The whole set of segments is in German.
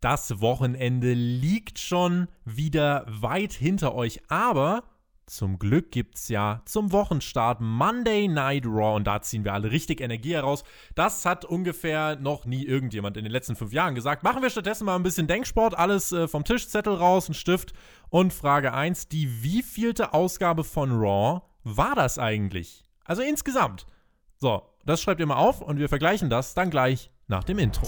Das Wochenende liegt schon wieder weit hinter euch, aber zum Glück gibt es ja zum Wochenstart Monday Night Raw und da ziehen wir alle richtig Energie heraus. Das hat ungefähr noch nie irgendjemand in den letzten fünf Jahren gesagt. Machen wir stattdessen mal ein bisschen Denksport, alles äh, vom Tischzettel raus, ein Stift und Frage 1, die wievielte Ausgabe von Raw war das eigentlich? Also insgesamt. So, das schreibt ihr mal auf und wir vergleichen das dann gleich nach dem Intro.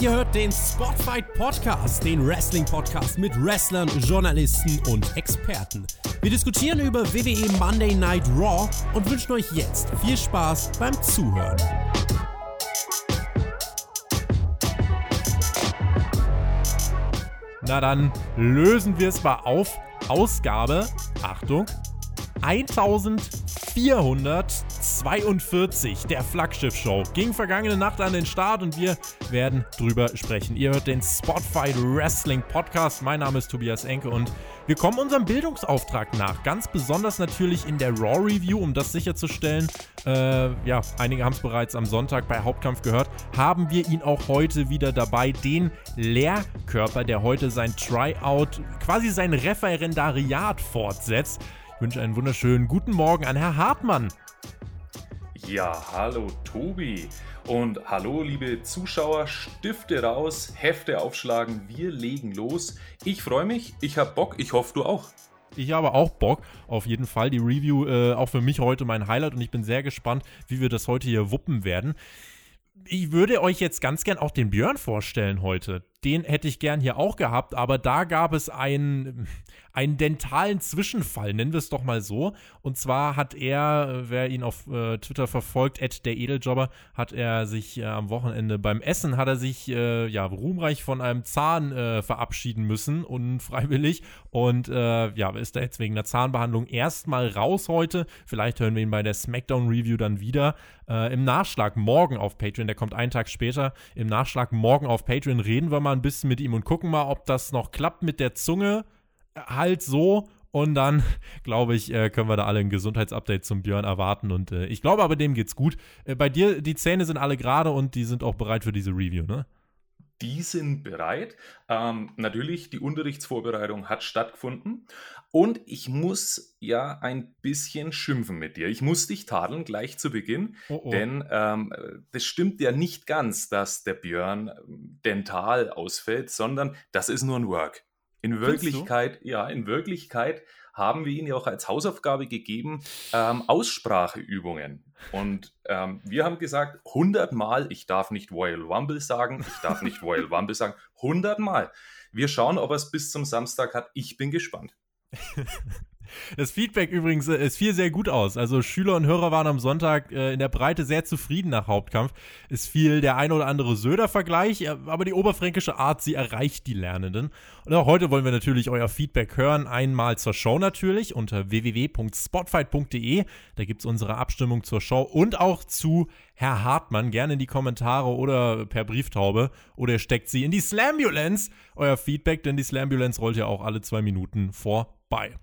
Ihr hört den Spotfight Podcast, den Wrestling Podcast mit Wrestlern, Journalisten und Experten. Wir diskutieren über WWE Monday Night Raw und wünschen euch jetzt viel Spaß beim Zuhören. Na dann lösen wir es mal auf. Ausgabe, Achtung, 1442 der Flaggschiff-Show. Ging vergangene Nacht an den Start und wir werden drüber sprechen. Ihr hört den Spotfight Wrestling Podcast. Mein Name ist Tobias Enke und wir kommen unserem Bildungsauftrag nach. Ganz besonders natürlich in der Raw Review, um das sicherzustellen. Äh, ja, einige haben es bereits am Sonntag bei Hauptkampf gehört. Haben wir ihn auch heute wieder dabei, den Lehrkörper, der heute sein Tryout, quasi sein Referendariat fortsetzt. Ich wünsche einen wunderschönen guten Morgen an Herr Hartmann. Ja, hallo Tobi und hallo liebe Zuschauer, Stifte raus, Hefte aufschlagen, wir legen los. Ich freue mich, ich habe Bock, ich hoffe du auch. Ich habe auch Bock, auf jeden Fall. Die Review äh, auch für mich heute mein Highlight und ich bin sehr gespannt, wie wir das heute hier wuppen werden. Ich würde euch jetzt ganz gern auch den Björn vorstellen heute. Den hätte ich gern hier auch gehabt, aber da gab es einen, einen dentalen Zwischenfall, nennen wir es doch mal so. Und zwar hat er, wer ihn auf äh, Twitter verfolgt, Ed der Edeljobber, hat er sich äh, am Wochenende beim Essen, hat er sich äh, ja ruhmreich von einem Zahn äh, verabschieden müssen, unfreiwillig. Und äh, ja, ist da jetzt wegen einer Zahnbehandlung erstmal raus heute. Vielleicht hören wir ihn bei der Smackdown-Review dann wieder. Äh, Im Nachschlag morgen auf Patreon, der kommt einen Tag später. Im Nachschlag morgen auf Patreon reden wir mal ein bisschen mit ihm und gucken mal, ob das noch klappt mit der Zunge halt so. Und dann, glaube ich, äh, können wir da alle ein Gesundheitsupdate zum Björn erwarten. Und äh, ich glaube aber, dem geht's gut. Äh, bei dir, die Zähne sind alle gerade und die sind auch bereit für diese Review, ne? Die sind bereit. Ähm, natürlich, die Unterrichtsvorbereitung hat stattgefunden. Und ich muss ja ein bisschen schimpfen mit dir. Ich muss dich tadeln gleich zu Beginn. Oh oh. Denn ähm, das stimmt ja nicht ganz, dass der Björn dental ausfällt, sondern das ist nur ein Work. In Wirklichkeit, ja, in Wirklichkeit haben wir ihnen ja auch als Hausaufgabe gegeben, ähm, Ausspracheübungen. Und ähm, wir haben gesagt, 100 Mal, ich darf nicht Royal Rumble sagen, ich darf nicht Royal Rumble sagen, 100 Mal. Wir schauen, ob er es bis zum Samstag hat. Ich bin gespannt. Das Feedback übrigens äh, es fiel sehr gut aus. Also Schüler und Hörer waren am Sonntag äh, in der Breite sehr zufrieden nach Hauptkampf. Es fiel der ein oder andere Söder-Vergleich, äh, aber die oberfränkische Art, sie erreicht die Lernenden. Und auch heute wollen wir natürlich euer Feedback hören. Einmal zur Show natürlich unter www.spotfight.de. Da gibt es unsere Abstimmung zur Show und auch zu Herr Hartmann. Gerne in die Kommentare oder per Brieftaube. Oder steckt sie in die Slambulance. Euer Feedback, denn die Slambulance rollt ja auch alle zwei Minuten vorbei.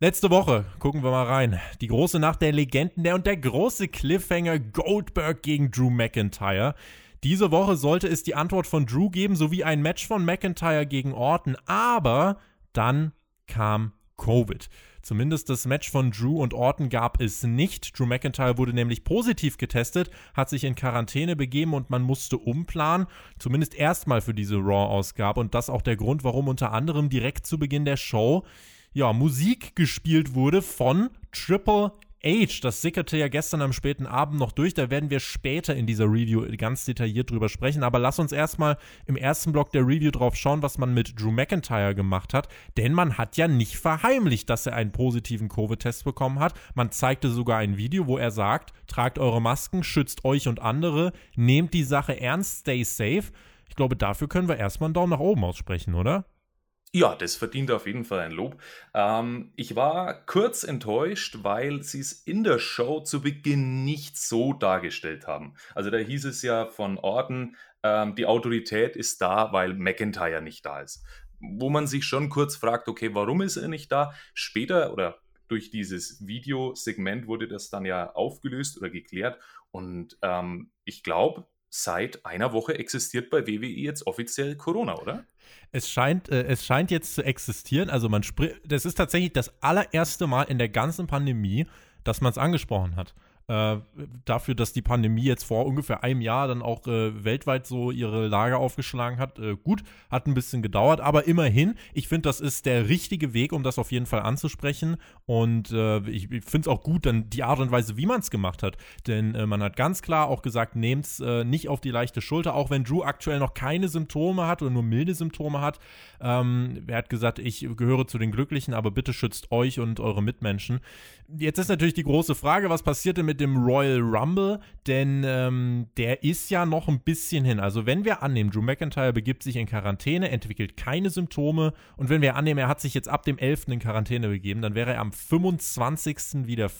Letzte Woche, gucken wir mal rein. Die große Nacht der Legenden der und der große Cliffhanger Goldberg gegen Drew McIntyre. Diese Woche sollte es die Antwort von Drew geben, sowie ein Match von McIntyre gegen Orton, aber dann kam Covid. Zumindest das Match von Drew und Orton gab es nicht. Drew McIntyre wurde nämlich positiv getestet, hat sich in Quarantäne begeben und man musste umplanen. Zumindest erstmal für diese Raw-Ausgabe. Und das auch der Grund, warum unter anderem direkt zu Beginn der Show ja, Musik gespielt wurde von Triple H. Das sickerte ja gestern am späten Abend noch durch. Da werden wir später in dieser Review ganz detailliert drüber sprechen. Aber lass uns erstmal im ersten Block der Review drauf schauen, was man mit Drew McIntyre gemacht hat. Denn man hat ja nicht verheimlicht, dass er einen positiven Covid-Test bekommen hat. Man zeigte sogar ein Video, wo er sagt: Tragt eure Masken, schützt euch und andere, nehmt die Sache ernst, stay safe. Ich glaube, dafür können wir erstmal einen Daumen nach oben aussprechen, oder? Ja, das verdient auf jeden Fall ein Lob. Ähm, ich war kurz enttäuscht, weil sie es in der Show zu Beginn nicht so dargestellt haben. Also da hieß es ja von Orten, ähm, die Autorität ist da, weil McIntyre nicht da ist. Wo man sich schon kurz fragt, okay, warum ist er nicht da? Später oder durch dieses Videosegment wurde das dann ja aufgelöst oder geklärt. Und ähm, ich glaube, seit einer Woche existiert bei WWE jetzt offiziell Corona, oder? Es scheint, äh, es scheint jetzt zu existieren. Also man spricht, das ist tatsächlich das allererste Mal in der ganzen Pandemie, dass man es angesprochen hat äh, dafür, dass die Pandemie jetzt vor ungefähr einem Jahr dann auch äh, weltweit so ihre Lage aufgeschlagen hat. Äh, gut, hat ein bisschen gedauert, aber immerhin, ich finde, das ist der richtige Weg, um das auf jeden Fall anzusprechen. Und äh, ich, ich finde es auch gut, dann die Art und Weise, wie man es gemacht hat. Denn äh, man hat ganz klar auch gesagt, nehmt es nicht auf die leichte Schulter, auch wenn Drew aktuell noch keine Symptome hat oder nur milde Symptome hat. Ähm, er hat gesagt, ich gehöre zu den Glücklichen, aber bitte schützt euch und eure Mitmenschen. Jetzt ist natürlich die große Frage, was passiert denn mit dem Royal Rumble? Denn ähm, der ist ja noch ein bisschen hin. Also wenn wir annehmen, Drew McIntyre begibt sich in Quarantäne, entwickelt keine Symptome und wenn wir annehmen, er hat sich jetzt ab dem 11. in Quarantäne begeben, dann wäre er am 25. wieder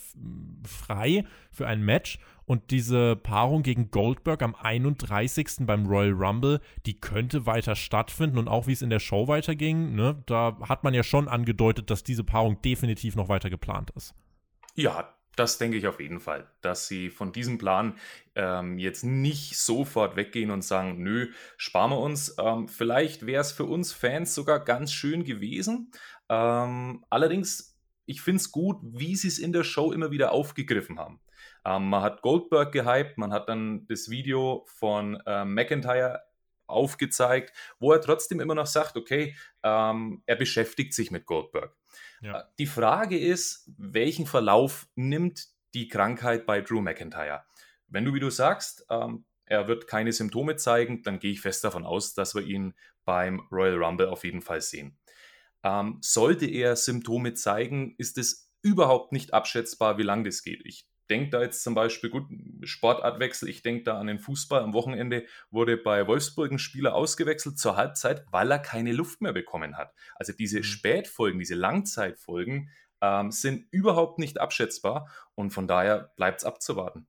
frei für ein Match. Und diese Paarung gegen Goldberg am 31. beim Royal Rumble, die könnte weiter stattfinden. Und auch wie es in der Show weiterging, ne, da hat man ja schon angedeutet, dass diese Paarung definitiv noch weiter geplant ist. Ja, das denke ich auf jeden Fall, dass sie von diesem Plan ähm, jetzt nicht sofort weggehen und sagen, nö, sparen wir uns. Ähm, vielleicht wäre es für uns Fans sogar ganz schön gewesen. Ähm, allerdings, ich finde es gut, wie sie es in der Show immer wieder aufgegriffen haben. Ähm, man hat Goldberg gehypt, man hat dann das Video von äh, McIntyre aufgezeigt, wo er trotzdem immer noch sagt, okay, ähm, er beschäftigt sich mit Goldberg. Ja. Äh, die Frage ist, welchen Verlauf nimmt die Krankheit bei Drew McIntyre? Wenn du, wie du sagst, ähm, er wird keine Symptome zeigen, dann gehe ich fest davon aus, dass wir ihn beim Royal Rumble auf jeden Fall sehen. Ähm, sollte er Symptome zeigen, ist es überhaupt nicht abschätzbar, wie lange das geht. Ich denke da jetzt zum Beispiel, gut, Sportartwechsel, ich denke da an den Fußball. Am Wochenende wurde bei Wolfsburg ein Spieler ausgewechselt zur Halbzeit, weil er keine Luft mehr bekommen hat. Also diese mhm. Spätfolgen, diese Langzeitfolgen ähm, sind überhaupt nicht abschätzbar und von daher bleibt es abzuwarten.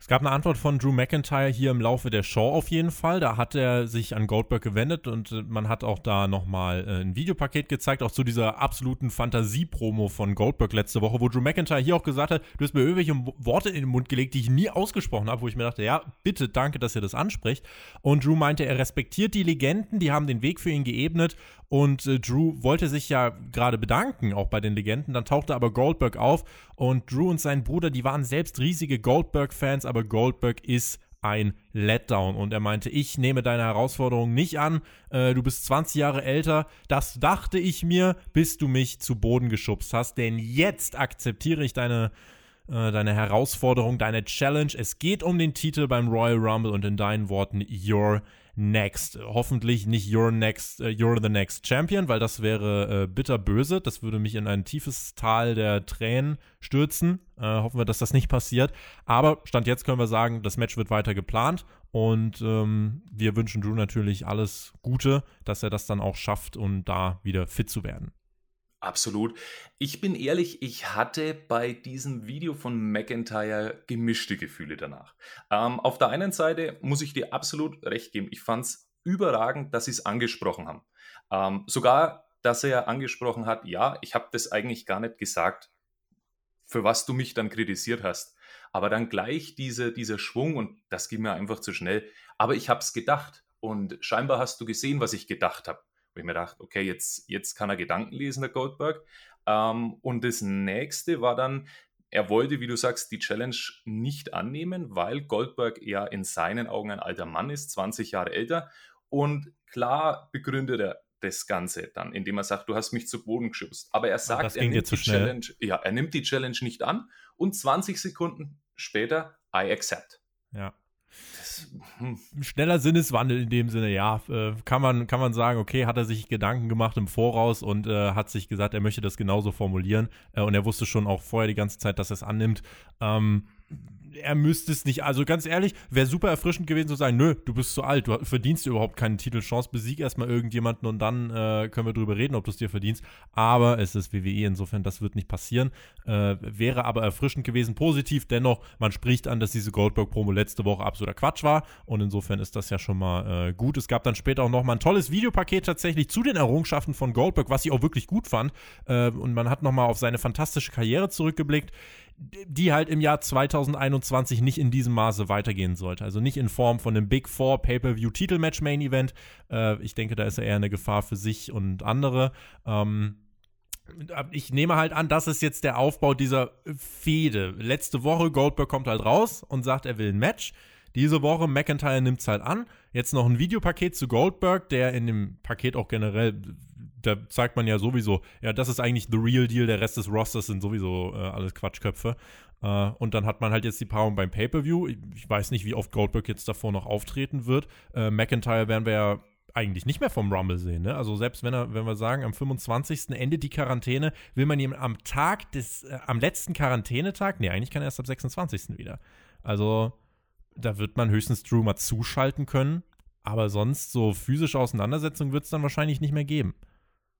Es gab eine Antwort von Drew McIntyre hier im Laufe der Show auf jeden Fall. Da hat er sich an Goldberg gewendet und äh, man hat auch da nochmal äh, ein Videopaket gezeigt, auch zu dieser absoluten Fantasie-Promo von Goldberg letzte Woche, wo Drew McIntyre hier auch gesagt hat, du hast mir irgendwelche Worte in den Mund gelegt, die ich nie ausgesprochen habe, wo ich mir dachte, ja, bitte, danke, dass ihr das anspricht. Und Drew meinte, er respektiert die Legenden, die haben den Weg für ihn geebnet und äh, Drew wollte sich ja gerade bedanken, auch bei den Legenden. Dann tauchte aber Goldberg auf und Drew und sein Bruder, die waren selbst riesige Goldberg-Fans, aber Goldberg ist ein Letdown. Und er meinte, ich nehme deine Herausforderung nicht an. Äh, du bist 20 Jahre älter. Das dachte ich mir, bis du mich zu Boden geschubst hast. Denn jetzt akzeptiere ich deine, äh, deine Herausforderung, deine Challenge. Es geht um den Titel beim Royal Rumble und in deinen Worten, you're next. Hoffentlich nicht You're next, uh, You're the next Champion, weil das wäre äh, bitterböse. Das würde mich in ein tiefes Tal der Tränen stürzen. Äh, hoffen wir, dass das nicht passiert. Aber Stand jetzt können wir sagen, das Match wird weiter geplant und ähm, wir wünschen Drew natürlich alles Gute, dass er das dann auch schafft, um da wieder fit zu werden. Absolut. Ich bin ehrlich, ich hatte bei diesem Video von McIntyre gemischte Gefühle danach. Ähm, auf der einen Seite muss ich dir absolut recht geben. Ich fand es überragend, dass sie es angesprochen haben. Ähm, sogar, dass er angesprochen hat, ja, ich habe das eigentlich gar nicht gesagt, für was du mich dann kritisiert hast. Aber dann gleich diese, dieser Schwung und das ging mir einfach zu schnell. Aber ich habe es gedacht und scheinbar hast du gesehen, was ich gedacht habe wo ich mir dachte, okay, jetzt, jetzt kann er Gedanken lesen, der Goldberg. Ähm, und das nächste war dann, er wollte, wie du sagst, die Challenge nicht annehmen, weil Goldberg ja in seinen Augen ein alter Mann ist, 20 Jahre älter. Und klar begründet er das Ganze dann, indem er sagt, du hast mich zu Boden geschubst. Aber er sagt, er nimmt, die Challenge, ja, er nimmt die Challenge nicht an und 20 Sekunden später, I accept. Ja. Hm. schneller Sinneswandel in dem Sinne, ja, äh, kann, man, kann man sagen, okay, hat er sich Gedanken gemacht im Voraus und äh, hat sich gesagt, er möchte das genauso formulieren. Äh, und er wusste schon auch vorher die ganze Zeit, dass er es annimmt. Ähm, er müsste es nicht. Also ganz ehrlich, wäre super erfrischend gewesen zu sagen, nö, du bist zu alt, du verdienst überhaupt keine Titelchance, besieg erstmal irgendjemanden und dann äh, können wir drüber reden, ob du es dir verdienst. Aber es ist WWE, insofern, das wird nicht passieren. Äh, wäre aber erfrischend gewesen, positiv. Dennoch, man spricht an, dass diese Goldberg-Promo letzte Woche absoluter Quatsch war und insofern ist das ja schon mal äh, gut. Es gab dann später auch nochmal ein tolles Videopaket tatsächlich zu den Errungenschaften von Goldberg, was ich auch wirklich gut fand. Äh, und man hat nochmal auf seine fantastische Karriere zurückgeblickt die halt im Jahr 2021 nicht in diesem Maße weitergehen sollte. Also nicht in Form von einem Big Four Pay-Per-View Titelmatch Main Event. Äh, ich denke, da ist er eher eine Gefahr für sich und andere. Ähm, ich nehme halt an, das ist jetzt der Aufbau dieser Fehde. Letzte Woche Goldberg kommt halt raus und sagt, er will ein Match. Diese Woche McIntyre nimmt es halt an. Jetzt noch ein Videopaket zu Goldberg, der in dem Paket auch generell da zeigt man ja sowieso, ja, das ist eigentlich the real deal, der Rest des Rosters sind sowieso äh, alles Quatschköpfe. Äh, und dann hat man halt jetzt die Paarung beim Pay-Per-View. Ich, weiß nicht, wie oft Goldberg jetzt davor noch auftreten wird. Äh, McIntyre werden wir ja eigentlich nicht mehr vom Rumble sehen. Ne? Also selbst wenn er, wenn wir sagen, am 25. endet die Quarantäne, will man ihm am Tag des, äh, am letzten Quarantänetag, nee, eigentlich kann er erst am 26. wieder. Also da wird man höchstens Drew mal zuschalten können, aber sonst so physische Auseinandersetzung wird es dann wahrscheinlich nicht mehr geben.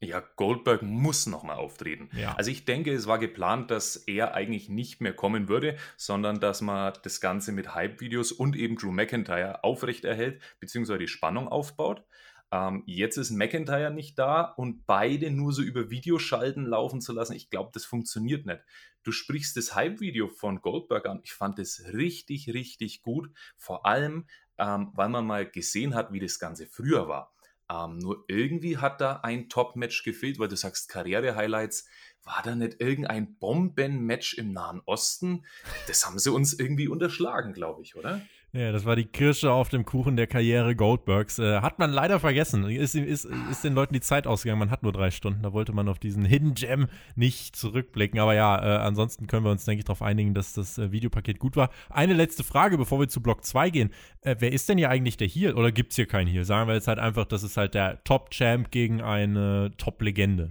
Ja, Goldberg muss nochmal auftreten. Ja. Also ich denke, es war geplant, dass er eigentlich nicht mehr kommen würde, sondern dass man das Ganze mit Hype-Videos und eben Drew McIntyre aufrechterhält, beziehungsweise die Spannung aufbaut. Ähm, jetzt ist McIntyre nicht da und beide nur so über Videoschalten laufen zu lassen, ich glaube, das funktioniert nicht. Du sprichst das Hype-Video von Goldberg an. Ich fand es richtig, richtig gut. Vor allem, ähm, weil man mal gesehen hat, wie das Ganze früher war. Ähm, nur irgendwie hat da ein Top-Match gefehlt, weil du sagst Karriere-Highlights. War da nicht irgendein Bomben-Match im Nahen Osten? Das haben sie uns irgendwie unterschlagen, glaube ich, oder? Ja, das war die Kirsche auf dem Kuchen der Karriere Goldbergs. Äh, hat man leider vergessen. Ist, ist, ist den Leuten die Zeit ausgegangen. Man hat nur drei Stunden. Da wollte man auf diesen Hidden Gem nicht zurückblicken. Aber ja, äh, ansonsten können wir uns, denke ich, darauf einigen, dass das äh, Videopaket gut war. Eine letzte Frage, bevor wir zu Block 2 gehen. Äh, wer ist denn hier eigentlich der Heel? Oder gibt es hier keinen Heel? Sagen wir jetzt halt einfach, das ist halt der Top-Champ gegen eine Top-Legende.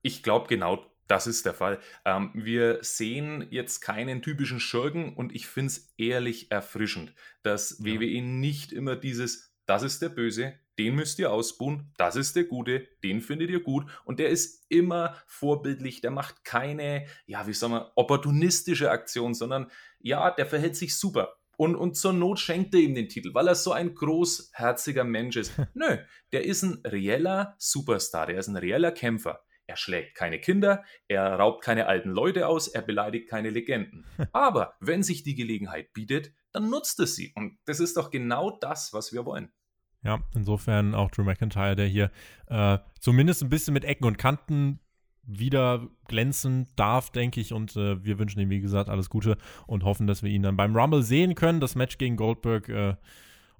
Ich glaube, genau das ist der Fall. Ähm, wir sehen jetzt keinen typischen Schurken und ich finde es ehrlich erfrischend, dass ja. WWE nicht immer dieses, das ist der Böse, den müsst ihr ausbuhen, das ist der Gute, den findet ihr gut und der ist immer vorbildlich, der macht keine, ja, wie sagen wir, opportunistische Aktion, sondern ja, der verhält sich super. Und, und zur Not schenkt er ihm den Titel, weil er so ein großherziger Mensch ist. Nö, der ist ein reeller Superstar, der ist ein reeller Kämpfer. Er schlägt keine Kinder, er raubt keine alten Leute aus, er beleidigt keine Legenden. Aber wenn sich die Gelegenheit bietet, dann nutzt es sie. Und das ist doch genau das, was wir wollen. Ja, insofern auch Drew McIntyre, der hier äh, zumindest ein bisschen mit Ecken und Kanten wieder glänzen darf, denke ich. Und äh, wir wünschen ihm, wie gesagt, alles Gute und hoffen, dass wir ihn dann beim Rumble sehen können. Das Match gegen Goldberg äh,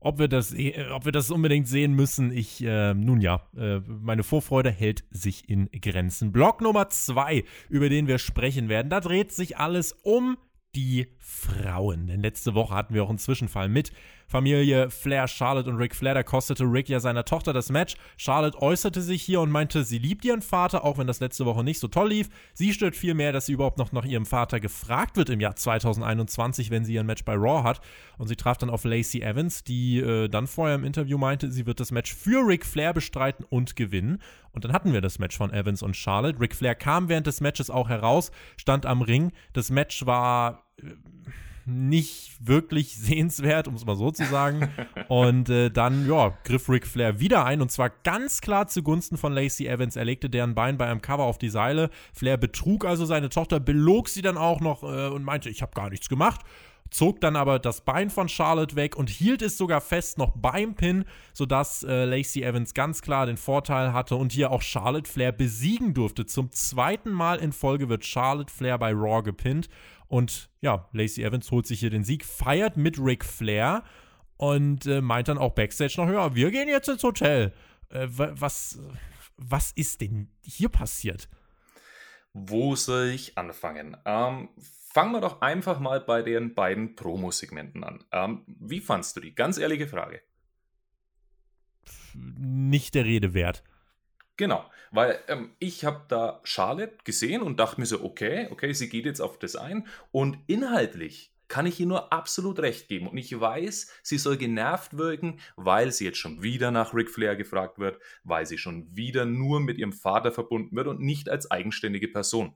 ob wir das, äh, ob wir das unbedingt sehen müssen, ich, äh, nun ja, äh, meine Vorfreude hält sich in Grenzen. Block Nummer zwei, über den wir sprechen werden, da dreht sich alles um die Frauen. Denn letzte Woche hatten wir auch einen Zwischenfall mit Familie Flair, Charlotte und Ric Flair. Da kostete Rick ja seiner Tochter das Match. Charlotte äußerte sich hier und meinte, sie liebt ihren Vater, auch wenn das letzte Woche nicht so toll lief. Sie stört vielmehr, dass sie überhaupt noch nach ihrem Vater gefragt wird im Jahr 2021, wenn sie ihr Match bei Raw hat. Und sie traf dann auf Lacey Evans, die äh, dann vorher im Interview meinte, sie wird das Match für Ric Flair bestreiten und gewinnen. Und dann hatten wir das Match von Evans und Charlotte. Ric Flair kam während des Matches auch heraus, stand am Ring. Das Match war äh, nicht wirklich sehenswert, um es mal so zu sagen. und äh, dann, ja, griff Ric Flair wieder ein und zwar ganz klar zugunsten von Lacey Evans. Er legte deren Bein bei einem Cover auf die Seile. Flair betrug also seine Tochter, belog sie dann auch noch äh, und meinte, ich habe gar nichts gemacht zog dann aber das Bein von Charlotte weg und hielt es sogar fest noch beim Pin, sodass äh, Lacey Evans ganz klar den Vorteil hatte und hier auch Charlotte Flair besiegen durfte. Zum zweiten Mal in Folge wird Charlotte Flair bei Raw gepinnt und ja, Lacey Evans holt sich hier den Sieg, feiert mit Ric Flair und äh, meint dann auch backstage noch, ja, wir gehen jetzt ins Hotel. Äh, was, was ist denn hier passiert? Wo soll ich anfangen? Ähm, fangen wir doch einfach mal bei den beiden Promo-Segmenten an. Ähm, wie fandst du die? Ganz ehrliche Frage. Nicht der Rede wert. Genau, weil ähm, ich habe da Charlotte gesehen und dachte mir so, okay, okay, sie geht jetzt auf das ein und inhaltlich kann ich ihr nur absolut recht geben. Und ich weiß, sie soll genervt wirken, weil sie jetzt schon wieder nach Ric Flair gefragt wird, weil sie schon wieder nur mit ihrem Vater verbunden wird und nicht als eigenständige Person.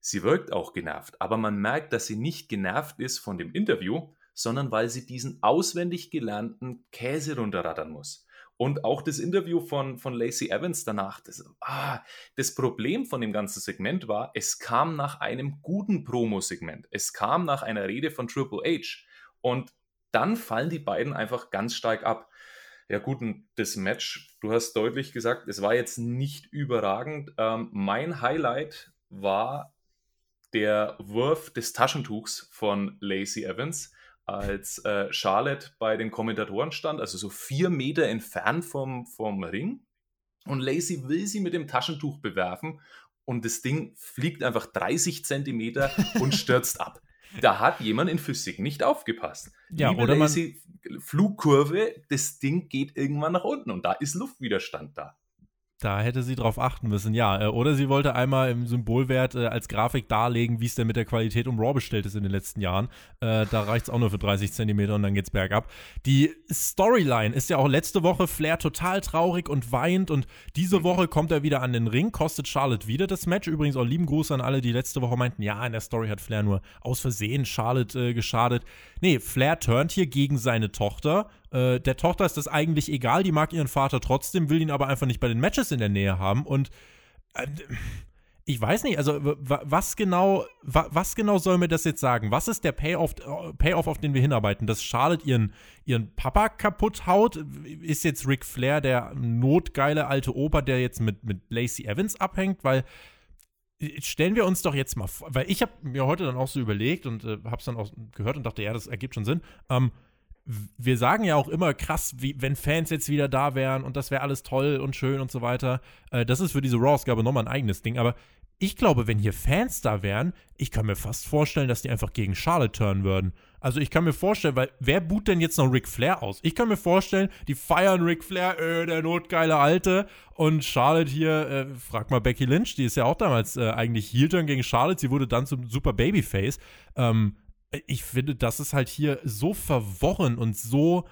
Sie wirkt auch genervt, aber man merkt, dass sie nicht genervt ist von dem Interview, sondern weil sie diesen auswendig gelernten Käse runterrattern muss. Und auch das Interview von, von Lacey Evans danach, das, ah, das Problem von dem ganzen Segment war, es kam nach einem guten Promo-Segment. Es kam nach einer Rede von Triple H. Und dann fallen die beiden einfach ganz stark ab. Ja gut, das Match, du hast deutlich gesagt, es war jetzt nicht überragend. Ähm, mein Highlight war der Wurf des Taschentuchs von Lacey Evans als äh, Charlotte bei den Kommentatoren stand, also so vier Meter entfernt vom, vom Ring. Und Lacey will sie mit dem Taschentuch bewerfen und das Ding fliegt einfach 30 Zentimeter und stürzt ab. Da hat jemand in Physik nicht aufgepasst. Ja, Liebe oder Lacey, Flugkurve, das Ding geht irgendwann nach unten und da ist Luftwiderstand da. Da hätte sie drauf achten müssen, ja. Äh, oder sie wollte einmal im Symbolwert äh, als Grafik darlegen, wie es denn mit der Qualität um Raw bestellt ist in den letzten Jahren. Äh, da reicht es auch nur für 30 Zentimeter und dann geht's bergab. Die Storyline ist ja auch letzte Woche Flair total traurig und weint und diese Woche kommt er wieder an den Ring, kostet Charlotte wieder das Match. Übrigens auch lieben Gruß an alle, die letzte Woche meinten, ja, in der Story hat Flair nur aus Versehen Charlotte äh, geschadet. Nee, Flair turnt hier gegen seine Tochter äh, der Tochter ist das eigentlich egal, die mag ihren Vater trotzdem, will ihn aber einfach nicht bei den Matches in der Nähe haben und äh, ich weiß nicht, also was genau, was genau soll mir das jetzt sagen? Was ist der Payoff, Payoff auf den wir hinarbeiten? Dass Charlotte ihren, ihren Papa kaputt haut? Ist jetzt Ric Flair der notgeile alte Opa, der jetzt mit, mit Lacey Evans abhängt? Weil äh, stellen wir uns doch jetzt mal vor, weil ich habe mir heute dann auch so überlegt und äh, habe es dann auch gehört und dachte, ja, das ergibt schon Sinn. Ähm, wir sagen ja auch immer krass, wie, wenn Fans jetzt wieder da wären und das wäre alles toll und schön und so weiter. Äh, das ist für diese Raw-Ausgabe nochmal ein eigenes Ding. Aber ich glaube, wenn hier Fans da wären, ich kann mir fast vorstellen, dass die einfach gegen Charlotte turnen würden. Also ich kann mir vorstellen, weil wer boot denn jetzt noch Ric Flair aus? Ich kann mir vorstellen, die feiern Ric Flair, äh, der notgeile Alte. Und Charlotte hier, äh, frag mal Becky Lynch, die ist ja auch damals äh, eigentlich Heel-Turn gegen Charlotte. Sie wurde dann zum super Babyface. Ähm, ich finde, das ist halt hier so verworren und so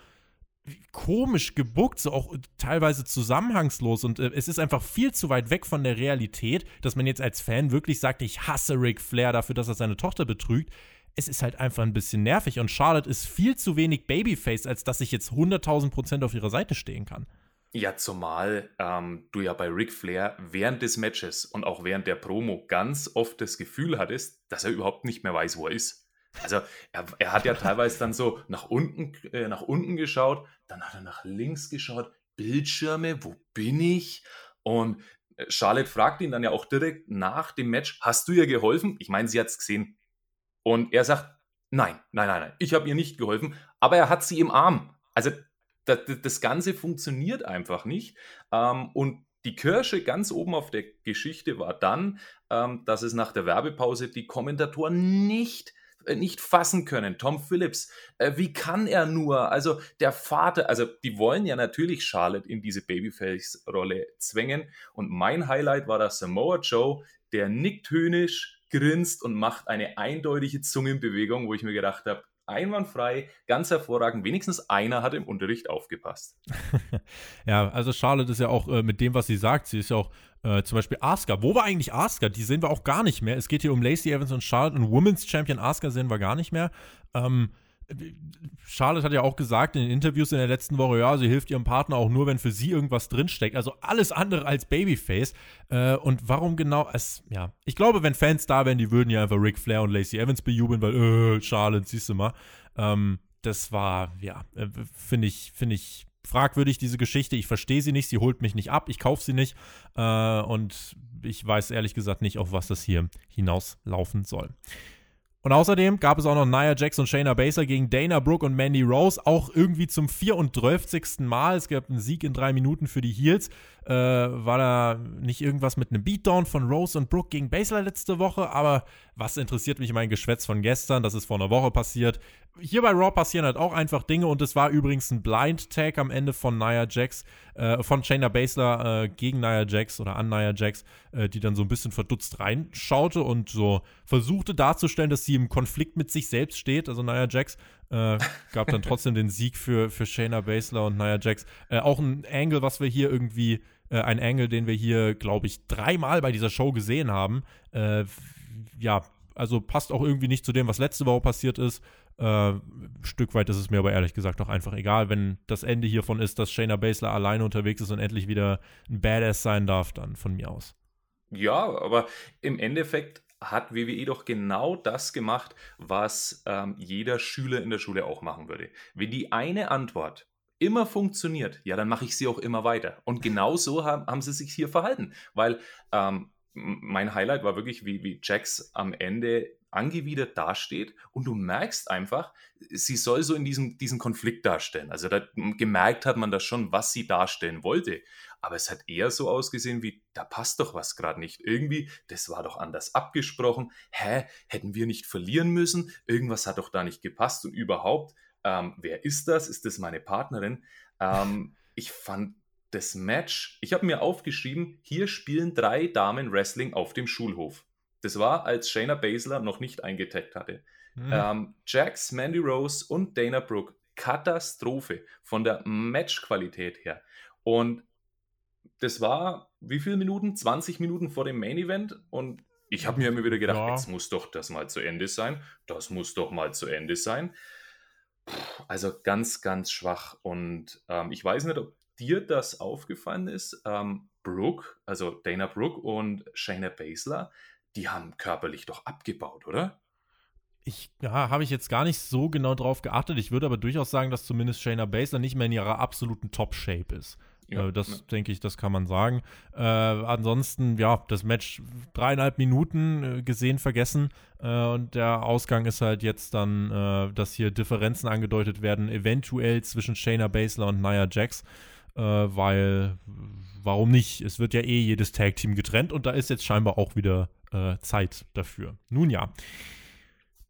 komisch gebuckt, so auch teilweise zusammenhangslos und äh, es ist einfach viel zu weit weg von der Realität, dass man jetzt als Fan wirklich sagt, ich hasse Ric Flair dafür, dass er seine Tochter betrügt. Es ist halt einfach ein bisschen nervig und Charlotte ist viel zu wenig Babyface, als dass ich jetzt 100.000 Prozent auf ihrer Seite stehen kann. Ja, zumal ähm, du ja bei Ric Flair während des Matches und auch während der Promo ganz oft das Gefühl hattest, dass er überhaupt nicht mehr weiß, wo er ist. Also er, er hat ja teilweise dann so nach unten, äh, nach unten geschaut, dann hat er nach links geschaut, Bildschirme, wo bin ich? Und äh, Charlotte fragt ihn dann ja auch direkt nach dem Match, hast du ihr geholfen? Ich meine, sie hat es gesehen. Und er sagt, nein, nein, nein, nein, ich habe ihr nicht geholfen, aber er hat sie im Arm. Also das, das Ganze funktioniert einfach nicht. Ähm, und die Kirsche ganz oben auf der Geschichte war dann, ähm, dass es nach der Werbepause die Kommentatoren nicht nicht fassen können. Tom Phillips, äh, wie kann er nur? Also der Vater, also die wollen ja natürlich Charlotte in diese Babyface-Rolle zwängen. Und mein Highlight war der Samoa Joe, der nickt höhnisch, grinst und macht eine eindeutige Zungenbewegung, wo ich mir gedacht habe, einwandfrei, ganz hervorragend. Wenigstens einer hat im Unterricht aufgepasst. ja, also Charlotte ist ja auch äh, mit dem, was sie sagt, sie ist ja auch äh, zum Beispiel Asuka. Wo war eigentlich Asuka? Die sehen wir auch gar nicht mehr. Es geht hier um Lacey Evans und Charlotte und Women's Champion Asuka sehen wir gar nicht mehr. Ähm, Charlotte hat ja auch gesagt in den Interviews in der letzten Woche, ja, sie hilft ihrem Partner auch nur, wenn für sie irgendwas drinsteckt. Also alles andere als Babyface. Äh, und warum genau? Es, ja, ich glaube, wenn Fans da wären, die würden ja einfach Ric Flair und Lacey Evans bejubeln, weil, äh, Charlotte, siehst du mal. Ähm, das war, ja, äh, finde ich, finde ich fragwürdig, diese Geschichte. Ich verstehe sie nicht, sie holt mich nicht ab, ich kaufe sie nicht. Äh, und ich weiß ehrlich gesagt nicht, auf was das hier hinauslaufen soll. Und außerdem gab es auch noch Nia Jax und Shayna Baszler gegen Dana Brooke und Mandy Rose, auch irgendwie zum 34. Mal. Es gab einen Sieg in drei Minuten für die Heels. Äh, war da nicht irgendwas mit einem Beatdown von Rose und Brooke gegen Baszler letzte Woche, aber was interessiert mich mein Geschwätz von gestern? Das ist vor einer Woche passiert. Hier bei Raw passieren halt auch einfach Dinge und es war übrigens ein Blind Tag am Ende von Nia Jax, äh, von Shayna Baszler äh, gegen Nia Jax oder an Nia Jax, äh, die dann so ein bisschen verdutzt reinschaute und so versuchte darzustellen, dass sie im Konflikt mit sich selbst steht. Also Nia Jax äh, gab dann trotzdem den Sieg für, für Shayna Baszler und Nia Jax. Äh, auch ein Angle, was wir hier irgendwie, äh, ein Angle, den wir hier, glaube ich, dreimal bei dieser Show gesehen haben. Äh, ja, also passt auch irgendwie nicht zu dem, was letzte Woche passiert ist. Äh, Stück weit ist es mir aber ehrlich gesagt auch einfach egal. Wenn das Ende hiervon ist, dass Shayna Baszler alleine unterwegs ist und endlich wieder ein Badass sein darf, dann von mir aus. Ja, aber im Endeffekt hat WWE doch genau das gemacht, was ähm, jeder Schüler in der Schule auch machen würde. Wenn die eine Antwort immer funktioniert, ja, dann mache ich sie auch immer weiter. Und genau so haben, haben sie sich hier verhalten, weil ähm, mein Highlight war wirklich, wie, wie Jax am Ende angewidert dasteht und du merkst einfach, sie soll so in diesem, diesen Konflikt darstellen. Also da gemerkt hat man das schon, was sie darstellen wollte. Aber es hat eher so ausgesehen wie, da passt doch was gerade nicht. Irgendwie, das war doch anders abgesprochen. Hä, hätten wir nicht verlieren müssen? Irgendwas hat doch da nicht gepasst. Und überhaupt, ähm, wer ist das? Ist das meine Partnerin? Ähm, ich fand das Match, ich habe mir aufgeschrieben, hier spielen drei Damen Wrestling auf dem Schulhof. Das war, als Shayna Baszler noch nicht eingetaggt hatte. Mhm. Ähm, Jax, Mandy Rose und Dana Brooke. Katastrophe von der Matchqualität her. Und das war wie viele Minuten? 20 Minuten vor dem Main Event. Und ich habe mir immer wieder gedacht, ja. jetzt muss doch das mal zu Ende sein. Das muss doch mal zu Ende sein. Also ganz, ganz schwach. Und ähm, ich weiß nicht, ob dir das aufgefallen ist, ähm, Brooke, also Dana Brooke und Shayna Baszler, die haben körperlich doch abgebaut, oder? Ich ja, habe ich jetzt gar nicht so genau drauf geachtet. Ich würde aber durchaus sagen, dass zumindest Shayna Baszler nicht mehr in ihrer absoluten Top-Shape ist. Ja, äh, das ja. denke ich, das kann man sagen. Äh, ansonsten, ja, das Match dreieinhalb Minuten äh, gesehen, vergessen. Äh, und der Ausgang ist halt jetzt dann, äh, dass hier Differenzen angedeutet werden, eventuell zwischen Shayna Baszler und Nia Jax weil warum nicht? Es wird ja eh jedes Tag-Team getrennt und da ist jetzt scheinbar auch wieder Zeit dafür. Nun ja.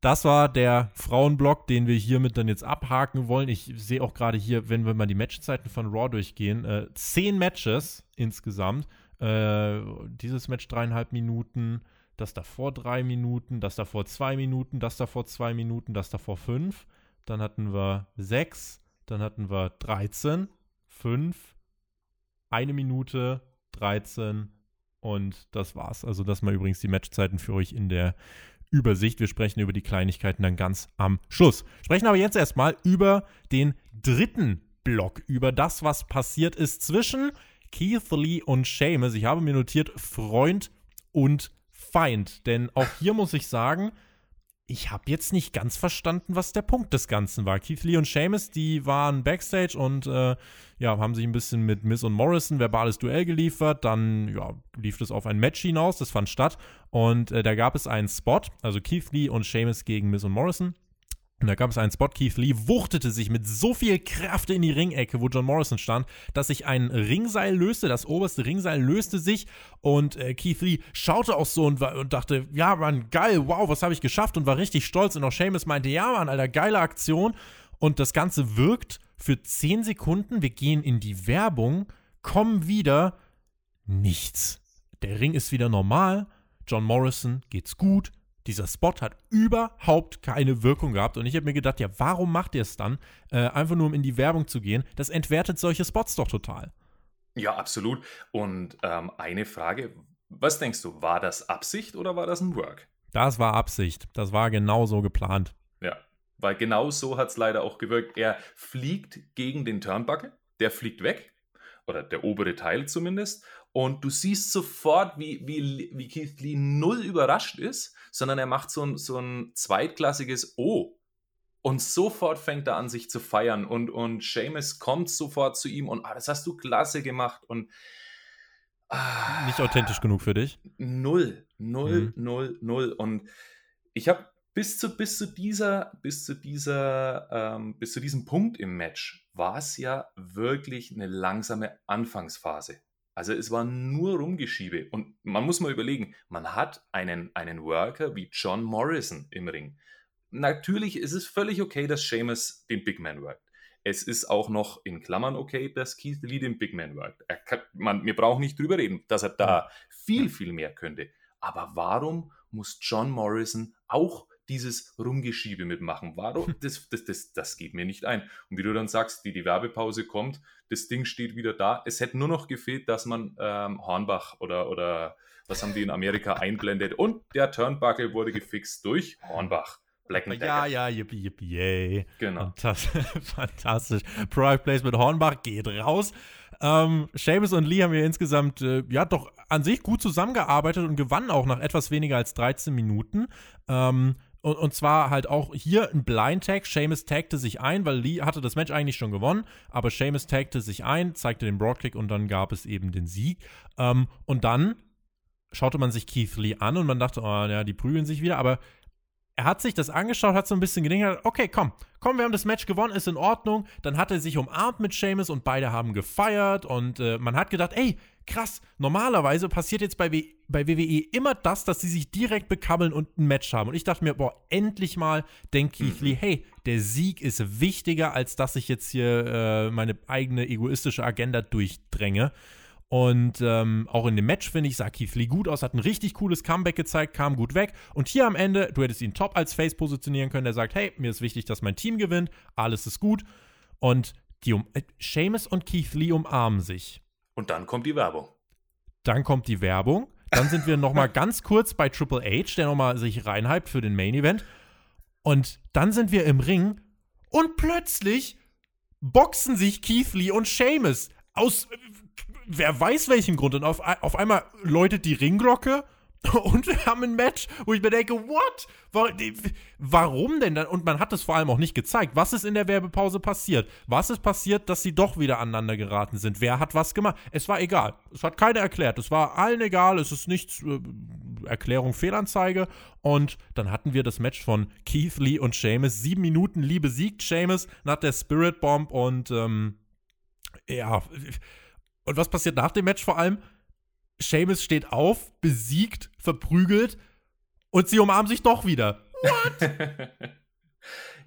Das war der Frauenblock, den wir hiermit dann jetzt abhaken wollen. Ich sehe auch gerade hier, wenn wir mal die Matchzeiten von Raw durchgehen, äh, zehn Matches insgesamt. Äh, dieses Match dreieinhalb Minuten, das davor drei Minuten, das davor zwei Minuten, das davor zwei Minuten, das davor fünf. Dann hatten wir sechs, dann hatten wir 13, 5, eine Minute 13 und das war's. Also das mal übrigens die Matchzeiten für euch in der Übersicht. Wir sprechen über die Kleinigkeiten dann ganz am Schluss. Sprechen aber jetzt erstmal über den dritten Block, über das, was passiert ist zwischen Keith Lee und Seamus. Ich habe mir notiert Freund und Feind, denn auch hier muss ich sagen, ich habe jetzt nicht ganz verstanden, was der Punkt des Ganzen war. Keith Lee und Seamus, die waren backstage und äh, ja, haben sich ein bisschen mit Miss und Morrison verbales Duell geliefert. Dann ja, lief das auf ein Match hinaus, das fand statt. Und äh, da gab es einen Spot, also Keith Lee und Seamus gegen Miss und Morrison. Und da gab es einen Spot, Keith Lee wuchtete sich mit so viel Kraft in die Ringecke, wo John Morrison stand, dass sich ein Ringseil löste, das oberste Ringseil löste sich und äh, Keith Lee schaute auch so und, und dachte, ja Mann, geil, wow, was habe ich geschafft? Und war richtig stolz. Und auch Seamus meinte, ja Mann, Alter, geile Aktion. Und das Ganze wirkt für 10 Sekunden, wir gehen in die Werbung, kommen wieder, nichts. Der Ring ist wieder normal, John Morrison geht's gut, dieser Spot hat überhaupt keine Wirkung gehabt. Und ich habe mir gedacht, ja, warum macht ihr es dann? Äh, einfach nur, um in die Werbung zu gehen. Das entwertet solche Spots doch total. Ja, absolut. Und ähm, eine Frage, was denkst du, war das Absicht oder war das ein Work? Das war Absicht. Das war genau so geplant. Ja, weil genau so hat es leider auch gewirkt. Er fliegt gegen den Turnbuckle, der fliegt weg, oder der obere Teil zumindest, und du siehst sofort, wie, wie, wie Keith Lee null überrascht ist, sondern er macht so ein, so ein zweitklassiges Oh. Und sofort fängt er an, sich zu feiern. Und, und Seamus kommt sofort zu ihm und ah, das hast du klasse gemacht. Und ah, nicht authentisch genug für dich? Null, null, mhm. null, null. Und ich habe bis zu, bis zu dieser, bis zu dieser, ähm, bis zu diesem Punkt im Match war es ja wirklich eine langsame Anfangsphase. Also es war nur Rumgeschiebe. Und man muss mal überlegen, man hat einen, einen Worker wie John Morrison im Ring. Natürlich ist es völlig okay, dass Seamus den Big Man workt. Es ist auch noch in Klammern okay, dass Keith Lee den Big Man workt. Kann, man, wir brauchen nicht drüber reden, dass er da viel, viel mehr könnte. Aber warum muss John Morrison auch dieses Rumgeschiebe mitmachen? Warum? Das, das, das, das geht mir nicht ein. Und wie du dann sagst, die, die Werbepause kommt, das Ding steht wieder da. Es hätte nur noch gefehlt, dass man ähm, Hornbach oder, oder was haben die in Amerika einblendet. Und der Turnbuckle wurde gefixt durch Hornbach. Black and Ja, ja, yippie, yippie, yay. Genau. Fantastisch. Product Placement Hornbach geht raus. Ähm, Seamus und Lee haben wir insgesamt, äh, ja, doch an sich gut zusammengearbeitet und gewannen auch nach etwas weniger als 13 Minuten. Ähm, und, und, zwar halt auch hier ein Blind Tag. Seamus tagte sich ein, weil Lee hatte das Match eigentlich schon gewonnen, aber Seamus tagte sich ein, zeigte den Broadkick und dann gab es eben den Sieg. Ähm, und dann schaute man sich Keith Lee an und man dachte, oh ja, die prügeln sich wieder, aber er hat sich das angeschaut, hat so ein bisschen gedacht, okay, komm, komm, wir haben das Match gewonnen, ist in Ordnung. Dann hat er sich umarmt mit Seamus und beide haben gefeiert und äh, man hat gedacht, ey, krass, normalerweise passiert jetzt bei, w bei WWE immer das, dass sie sich direkt bekabbeln und ein Match haben. Und ich dachte mir, boah, endlich mal denkt Keith Lee, hey, der Sieg ist wichtiger, als dass ich jetzt hier äh, meine eigene egoistische Agenda durchdränge. Und ähm, auch in dem Match, finde ich, sah Keith Lee gut aus, hat ein richtig cooles Comeback gezeigt, kam gut weg. Und hier am Ende, du hättest ihn top als Face positionieren können, der sagt, hey, mir ist wichtig, dass mein Team gewinnt, alles ist gut. Und die um äh, Seamus und Keith Lee umarmen sich. Und dann kommt die Werbung. Dann kommt die Werbung. Dann sind wir noch mal ganz kurz bei Triple H, der noch mal sich reinhypt für den Main Event. Und dann sind wir im Ring und plötzlich boxen sich Keith Lee und Seamus aus wer weiß welchem Grund. Und auf, auf einmal läutet die Ringglocke und wir haben ein Match, wo ich mir denke, what? Warum denn? Und man hat es vor allem auch nicht gezeigt. Was ist in der Werbepause passiert? Was ist passiert, dass sie doch wieder aneinander geraten sind? Wer hat was gemacht? Es war egal. Es hat keiner erklärt. Es war allen egal. Es ist nichts. Äh, Erklärung, Fehlanzeige. Und dann hatten wir das Match von Keith Lee und Seamus. Sieben Minuten Lee besiegt Seamus nach der Spirit Bomb und ähm, ja und was passiert nach dem Match vor allem? Seamus steht auf, besiegt, verprügelt und sie umarmen sich doch wieder. What?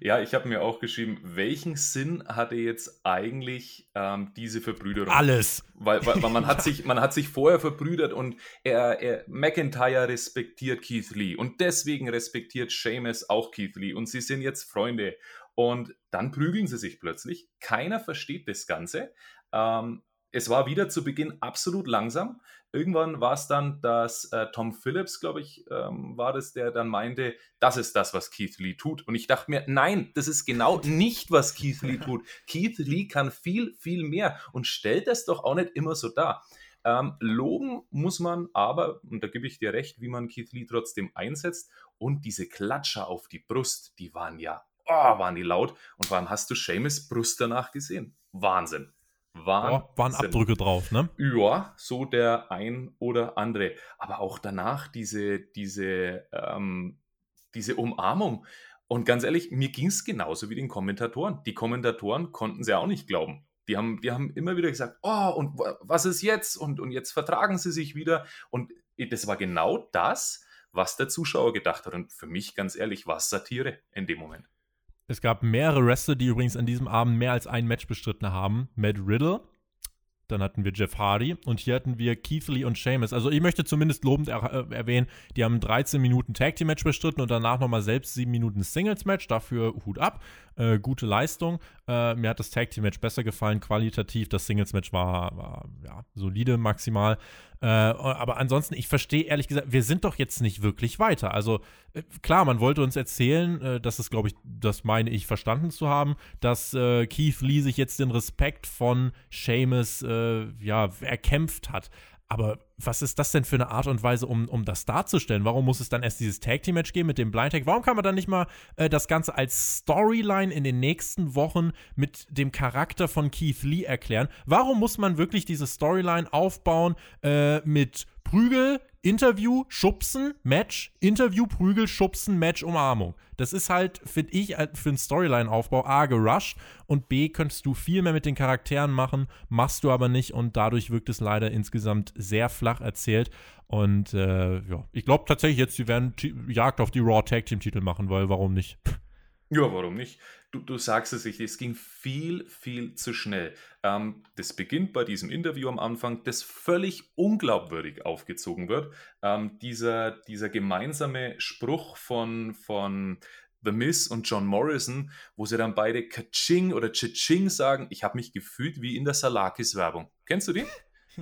ja, ich habe mir auch geschrieben, welchen Sinn hatte jetzt eigentlich ähm, diese Verbrüderung? Alles. Weil, weil, weil man, hat sich, man hat sich vorher verbrüdert und er, er, McIntyre respektiert Keith Lee und deswegen respektiert Seamus auch Keith Lee und sie sind jetzt Freunde. Und dann prügeln sie sich plötzlich. Keiner versteht das Ganze. Ähm, es war wieder zu Beginn absolut langsam. Irgendwann war es dann, dass äh, Tom Phillips, glaube ich, ähm, war das, der dann meinte, das ist das, was Keith Lee tut. Und ich dachte mir, nein, das ist genau nicht, was Keith Lee tut. Keith Lee kann viel, viel mehr und stellt das doch auch nicht immer so dar. Ähm, loben muss man aber, und da gebe ich dir recht, wie man Keith Lee trotzdem einsetzt. Und diese Klatscher auf die Brust, die waren ja, oh, waren die laut. Und allem hast du Seamus Brust danach gesehen. Wahnsinn waren, oh, waren Abdrücke drauf, ne? Ja, so der ein oder andere. Aber auch danach diese, diese, ähm, diese Umarmung. Und ganz ehrlich, mir ging es genauso wie den Kommentatoren. Die Kommentatoren konnten sie auch nicht glauben. Die haben, die haben immer wieder gesagt, oh, und was ist jetzt? Und, und jetzt vertragen sie sich wieder. Und das war genau das, was der Zuschauer gedacht hat. Und für mich, ganz ehrlich, war es Satire in dem Moment. Es gab mehrere Wrestler, die übrigens an diesem Abend mehr als ein Match bestritten haben. Matt Riddle, dann hatten wir Jeff Hardy und hier hatten wir Keith Lee und Sheamus. Also ich möchte zumindest lobend er äh, erwähnen, die haben 13 Minuten Tag Team Match bestritten und danach nochmal selbst 7 Minuten Singles Match. Dafür Hut ab. Äh, gute Leistung. Äh, mir hat das Tag Team Match besser gefallen, qualitativ. Das Singles Match war, war ja, solide maximal. Äh, aber ansonsten, ich verstehe ehrlich gesagt, wir sind doch jetzt nicht wirklich weiter. Also äh, klar, man wollte uns erzählen, äh, das ist, glaube ich, das meine ich verstanden zu haben, dass Keith Lee sich jetzt den Respekt von Seamus ja, erkämpft hat. Aber was ist das denn für eine Art und Weise, um, um das darzustellen? Warum muss es dann erst dieses Tag Team Match geben mit dem Blind Tag? Warum kann man dann nicht mal äh, das Ganze als Storyline in den nächsten Wochen mit dem Charakter von Keith Lee erklären? Warum muss man wirklich diese Storyline aufbauen äh, mit Prügel, Interview, Schubsen, Match, Interview, Prügel, Schubsen, Match, Umarmung. Das ist halt, finde ich, für einen Storyline-Aufbau A, gerusht und B, könntest du viel mehr mit den Charakteren machen, machst du aber nicht und dadurch wirkt es leider insgesamt sehr flach erzählt. Und äh, ja, ich glaube tatsächlich jetzt, sie werden T Jagd auf die Raw Tag Team Titel machen, weil warum nicht? Ja, warum nicht? Du, du sagst es sich, es ging viel, viel zu schnell. Ähm, das beginnt bei diesem Interview am Anfang, das völlig unglaubwürdig aufgezogen wird. Ähm, dieser, dieser gemeinsame Spruch von, von The Miz und John Morrison, wo sie dann beide Kaching oder Chaching sagen, ich habe mich gefühlt wie in der Salakis-Werbung. Kennst du die?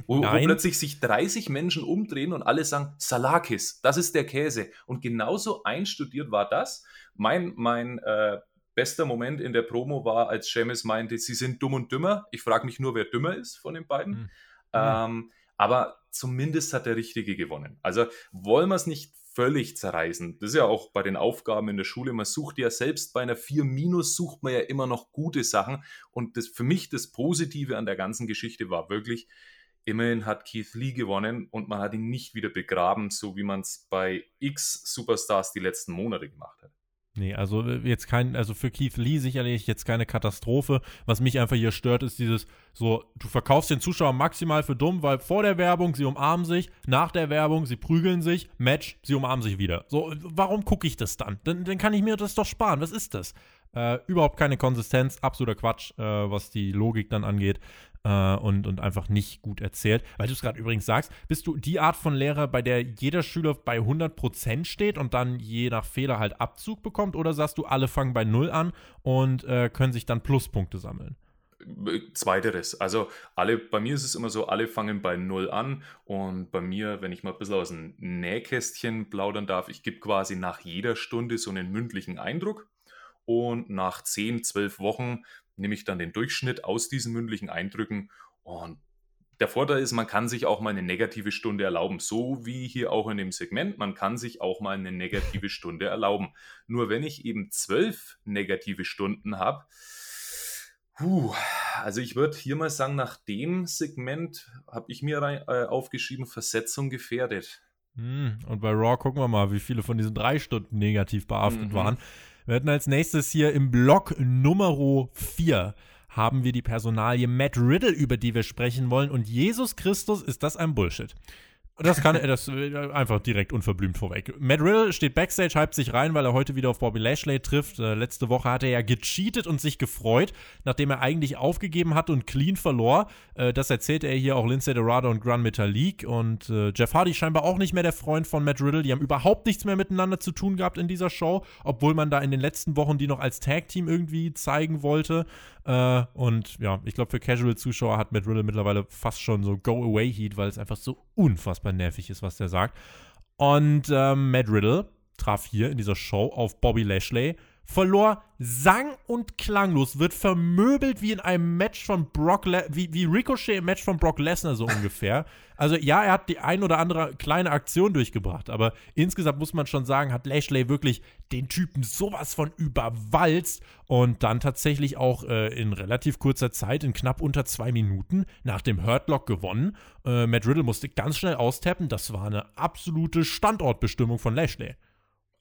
Wo, wo, plötzlich sich 30 Menschen umdrehen und alle sagen, Salakis, das ist der Käse. Und genauso einstudiert war das. Mein, mein äh, bester Moment in der Promo war, als Seamus meinte, sie sind dumm und dümmer. Ich frage mich nur, wer dümmer ist von den beiden. Mhm. Ähm, aber zumindest hat der Richtige gewonnen. Also wollen wir es nicht völlig zerreißen. Das ist ja auch bei den Aufgaben in der Schule. Man sucht ja selbst bei einer 4 minus sucht man ja immer noch gute Sachen. Und das für mich das Positive an der ganzen Geschichte war wirklich, immerhin hat Keith Lee gewonnen und man hat ihn nicht wieder begraben, so wie man es bei X Superstars die letzten Monate gemacht hat. Nee, also äh, jetzt kein, also für Keith Lee sicherlich jetzt keine Katastrophe. Was mich einfach hier stört, ist dieses so, du verkaufst den Zuschauer maximal für dumm, weil vor der Werbung sie umarmen sich, nach der Werbung sie prügeln sich, Match, sie umarmen sich wieder. So, warum gucke ich das dann? dann? Dann kann ich mir das doch sparen. Was ist das? Äh, überhaupt keine Konsistenz, absoluter Quatsch, äh, was die Logik dann angeht äh, und, und einfach nicht gut erzählt. Weil du es gerade übrigens sagst, bist du die Art von Lehrer, bei der jeder Schüler bei 100% steht und dann je nach Fehler halt Abzug bekommt? Oder sagst du, alle fangen bei Null an und äh, können sich dann Pluspunkte sammeln? Zweiteres. Also alle, bei mir ist es immer so, alle fangen bei Null an und bei mir, wenn ich mal ein bisschen aus dem Nähkästchen plaudern darf, ich gebe quasi nach jeder Stunde so einen mündlichen Eindruck und nach 10, 12 Wochen nehme ich dann den Durchschnitt aus diesen mündlichen Eindrücken und der Vorteil ist, man kann sich auch mal eine negative Stunde erlauben, so wie hier auch in dem Segment. Man kann sich auch mal eine negative Stunde erlauben. Nur wenn ich eben zwölf negative Stunden habe, also ich würde hier mal sagen, nach dem Segment habe ich mir rein, äh, aufgeschrieben, Versetzung gefährdet. Hm, und bei Raw gucken wir mal, wie viele von diesen drei Stunden negativ behaftet mhm. waren. Wir hatten als nächstes hier im Block Nummer 4 haben wir die Personalie Matt Riddle, über die wir sprechen wollen. Und Jesus Christus, ist das ein Bullshit. Das kann er das äh, einfach direkt unverblümt vorweg. Matt Riddle steht backstage, hypt sich rein, weil er heute wieder auf Bobby Lashley trifft. Äh, letzte Woche hat er ja gecheatet und sich gefreut, nachdem er eigentlich aufgegeben hat und clean verlor. Äh, das erzählte er hier auch Lindsay Dorado und Grand Metalik. Und äh, Jeff Hardy scheinbar auch nicht mehr der Freund von Matt Riddle. Die haben überhaupt nichts mehr miteinander zu tun gehabt in dieser Show, obwohl man da in den letzten Wochen die noch als Tag-Team irgendwie zeigen wollte. Äh, und ja, ich glaube, für Casual-Zuschauer hat Matt Riddle mittlerweile fast schon so Go-Away-Heat, weil es einfach so unfassbar nervig ist, was der sagt. Und ähm, Matt Riddle traf hier in dieser Show auf Bobby Lashley verlor sang- und klanglos, wird vermöbelt wie in einem Match von Brock, Le wie, wie Ricochet im Match von Brock Lesnar so ungefähr. Also ja, er hat die ein oder andere kleine Aktion durchgebracht, aber insgesamt muss man schon sagen, hat Lashley wirklich den Typen sowas von überwalzt und dann tatsächlich auch äh, in relativ kurzer Zeit, in knapp unter zwei Minuten, nach dem Hurtlock gewonnen. Äh, Matt Riddle musste ganz schnell austappen, das war eine absolute Standortbestimmung von Lashley.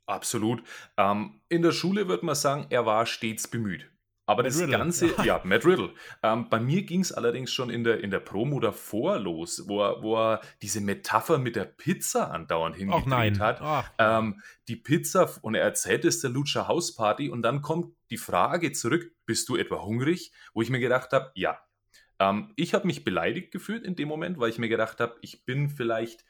Absolut. Ähm, in der Schule würde man sagen, er war stets bemüht. Aber Matt das Riddle. Ganze, ja, Matt Riddle. Ähm, bei mir ging es allerdings schon in der, in der Promo davor los, wo er, wo er diese Metapher mit der Pizza andauernd hingedreht hat. Ach. Ähm, die Pizza, und er erzählt es der Lucha House Party und dann kommt die Frage zurück, bist du etwa hungrig? Wo ich mir gedacht habe, ja. Ähm, ich habe mich beleidigt gefühlt in dem Moment, weil ich mir gedacht habe, ich bin vielleicht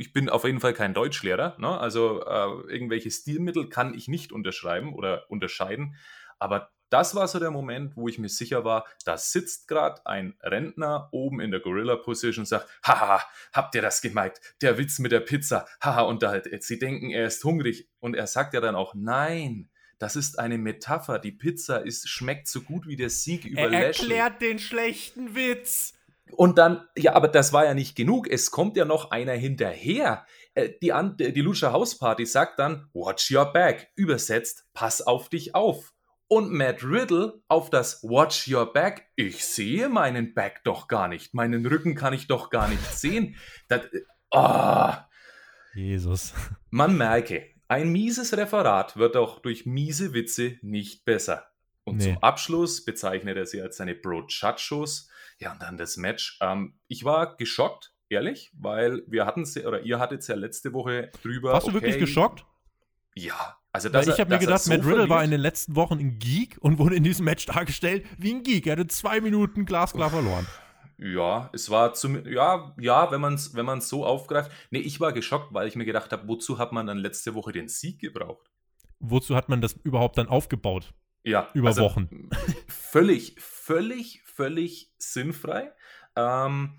ich bin auf jeden Fall kein Deutschlehrer, ne? also äh, irgendwelche Stilmittel kann ich nicht unterschreiben oder unterscheiden, aber das war so der Moment, wo ich mir sicher war, da sitzt gerade ein Rentner oben in der Gorilla Position und sagt, haha, habt ihr das gemeint? Der Witz mit der Pizza, haha, und da, sie denken, er ist hungrig und er sagt ja dann auch, nein, das ist eine Metapher. Die Pizza ist, schmeckt so gut wie der Sieg über er erklärt den schlechten Witz. Und dann, ja, aber das war ja nicht genug. Es kommt ja noch einer hinterher. Äh, die, die Lucha House Party sagt dann, watch your back. Übersetzt, pass auf dich auf. Und Matt Riddle auf das Watch Your Back. Ich sehe meinen Back doch gar nicht. Meinen Rücken kann ich doch gar nicht sehen. Das, oh. Jesus. Man merke, ein mieses Referat wird auch durch miese Witze nicht besser. Und nee. zum Abschluss bezeichnet er sie als seine Bro-Chat-Shows. Ja, und dann das Match. Ähm, ich war geschockt, ehrlich, weil wir hatten sie, oder ihr hattet es ja letzte Woche drüber. Warst du okay, wirklich geschockt? Ja, Also das, ich habe mir gedacht, so Matt Riddle verliert. war in den letzten Wochen ein Geek und wurde in diesem Match dargestellt wie ein Geek. Er hatte zwei Minuten glasklar verloren. Ja, es war zum, ja, ja, wenn man es wenn man's so aufgreift. Nee, ich war geschockt, weil ich mir gedacht habe, wozu hat man dann letzte Woche den Sieg gebraucht? Wozu hat man das überhaupt dann aufgebaut? Ja. Über also, Wochen. Völlig, völlig, völlig sinnfrei. Ähm,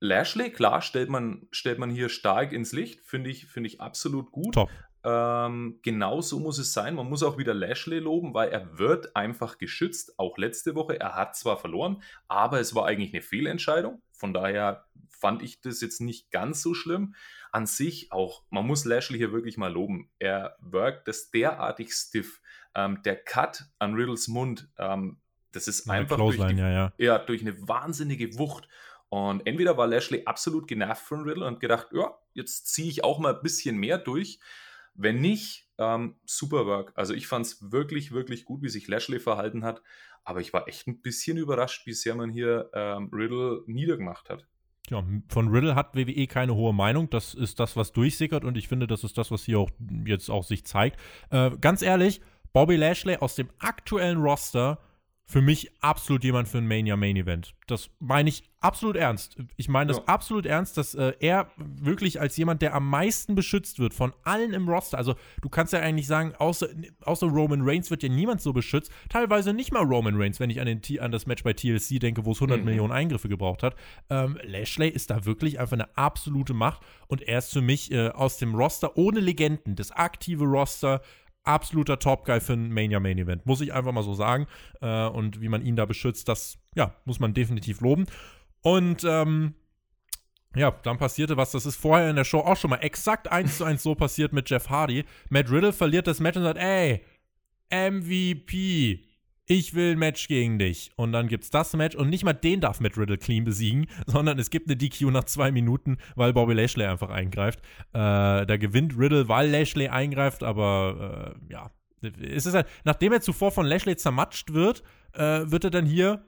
Lashley, klar, stellt man, stellt man hier stark ins Licht, finde ich, find ich absolut gut. Top. Ähm, genau so muss es sein. Man muss auch wieder Lashley loben, weil er wird einfach geschützt. Auch letzte Woche. Er hat zwar verloren, aber es war eigentlich eine Fehlentscheidung. Von daher fand ich das jetzt nicht ganz so schlimm. An sich auch, man muss Lashley hier wirklich mal loben. Er wirkt das derartig stiff. Ähm, der Cut an Riddles Mund, ähm, das ist ja, einfach durch, die, ja, ja. ja, durch eine wahnsinnige Wucht. Und entweder war Lashley absolut genervt von Riddle und gedacht, ja, jetzt ziehe ich auch mal ein bisschen mehr durch. Wenn nicht, ähm, super Work. Also ich fand es wirklich, wirklich gut, wie sich Lashley verhalten hat. Aber ich war echt ein bisschen überrascht, wie sehr man hier ähm, Riddle niedergemacht hat. Ja, von Riddle hat WWE keine hohe Meinung. Das ist das, was durchsickert und ich finde, das ist das, was hier auch jetzt auch sich zeigt. Äh, ganz ehrlich, Bobby Lashley aus dem aktuellen Roster für mich absolut jemand für ein Mania Main Event. Das meine ich absolut ernst. Ich meine das ja. absolut ernst, dass äh, er wirklich als jemand, der am meisten beschützt wird von allen im Roster. Also du kannst ja eigentlich sagen, außer, außer Roman Reigns wird ja niemand so beschützt. Teilweise nicht mal Roman Reigns, wenn ich an, den, an das Match bei TLC denke, wo es 100 mhm. Millionen Eingriffe gebraucht hat. Ähm, Lashley ist da wirklich einfach eine absolute Macht und er ist für mich äh, aus dem Roster ohne Legenden, das aktive Roster, absoluter Top-Guy für ein Mania Main Event. Muss ich einfach mal so sagen. Äh, und wie man ihn da beschützt, das ja, muss man definitiv loben. Und ähm, ja, dann passierte was, das ist vorher in der Show auch schon mal exakt eins zu eins so passiert mit Jeff Hardy. Matt Riddle verliert das Match und sagt, ey, MVP, ich will ein Match gegen dich. Und dann gibt's das Match und nicht mal den darf Matt Riddle clean besiegen, sondern es gibt eine DQ nach zwei Minuten, weil Bobby Lashley einfach eingreift. Äh, da gewinnt Riddle, weil Lashley eingreift, aber äh, ja. Es ist halt, nachdem er zuvor von Lashley zermatscht wird, äh, wird er dann hier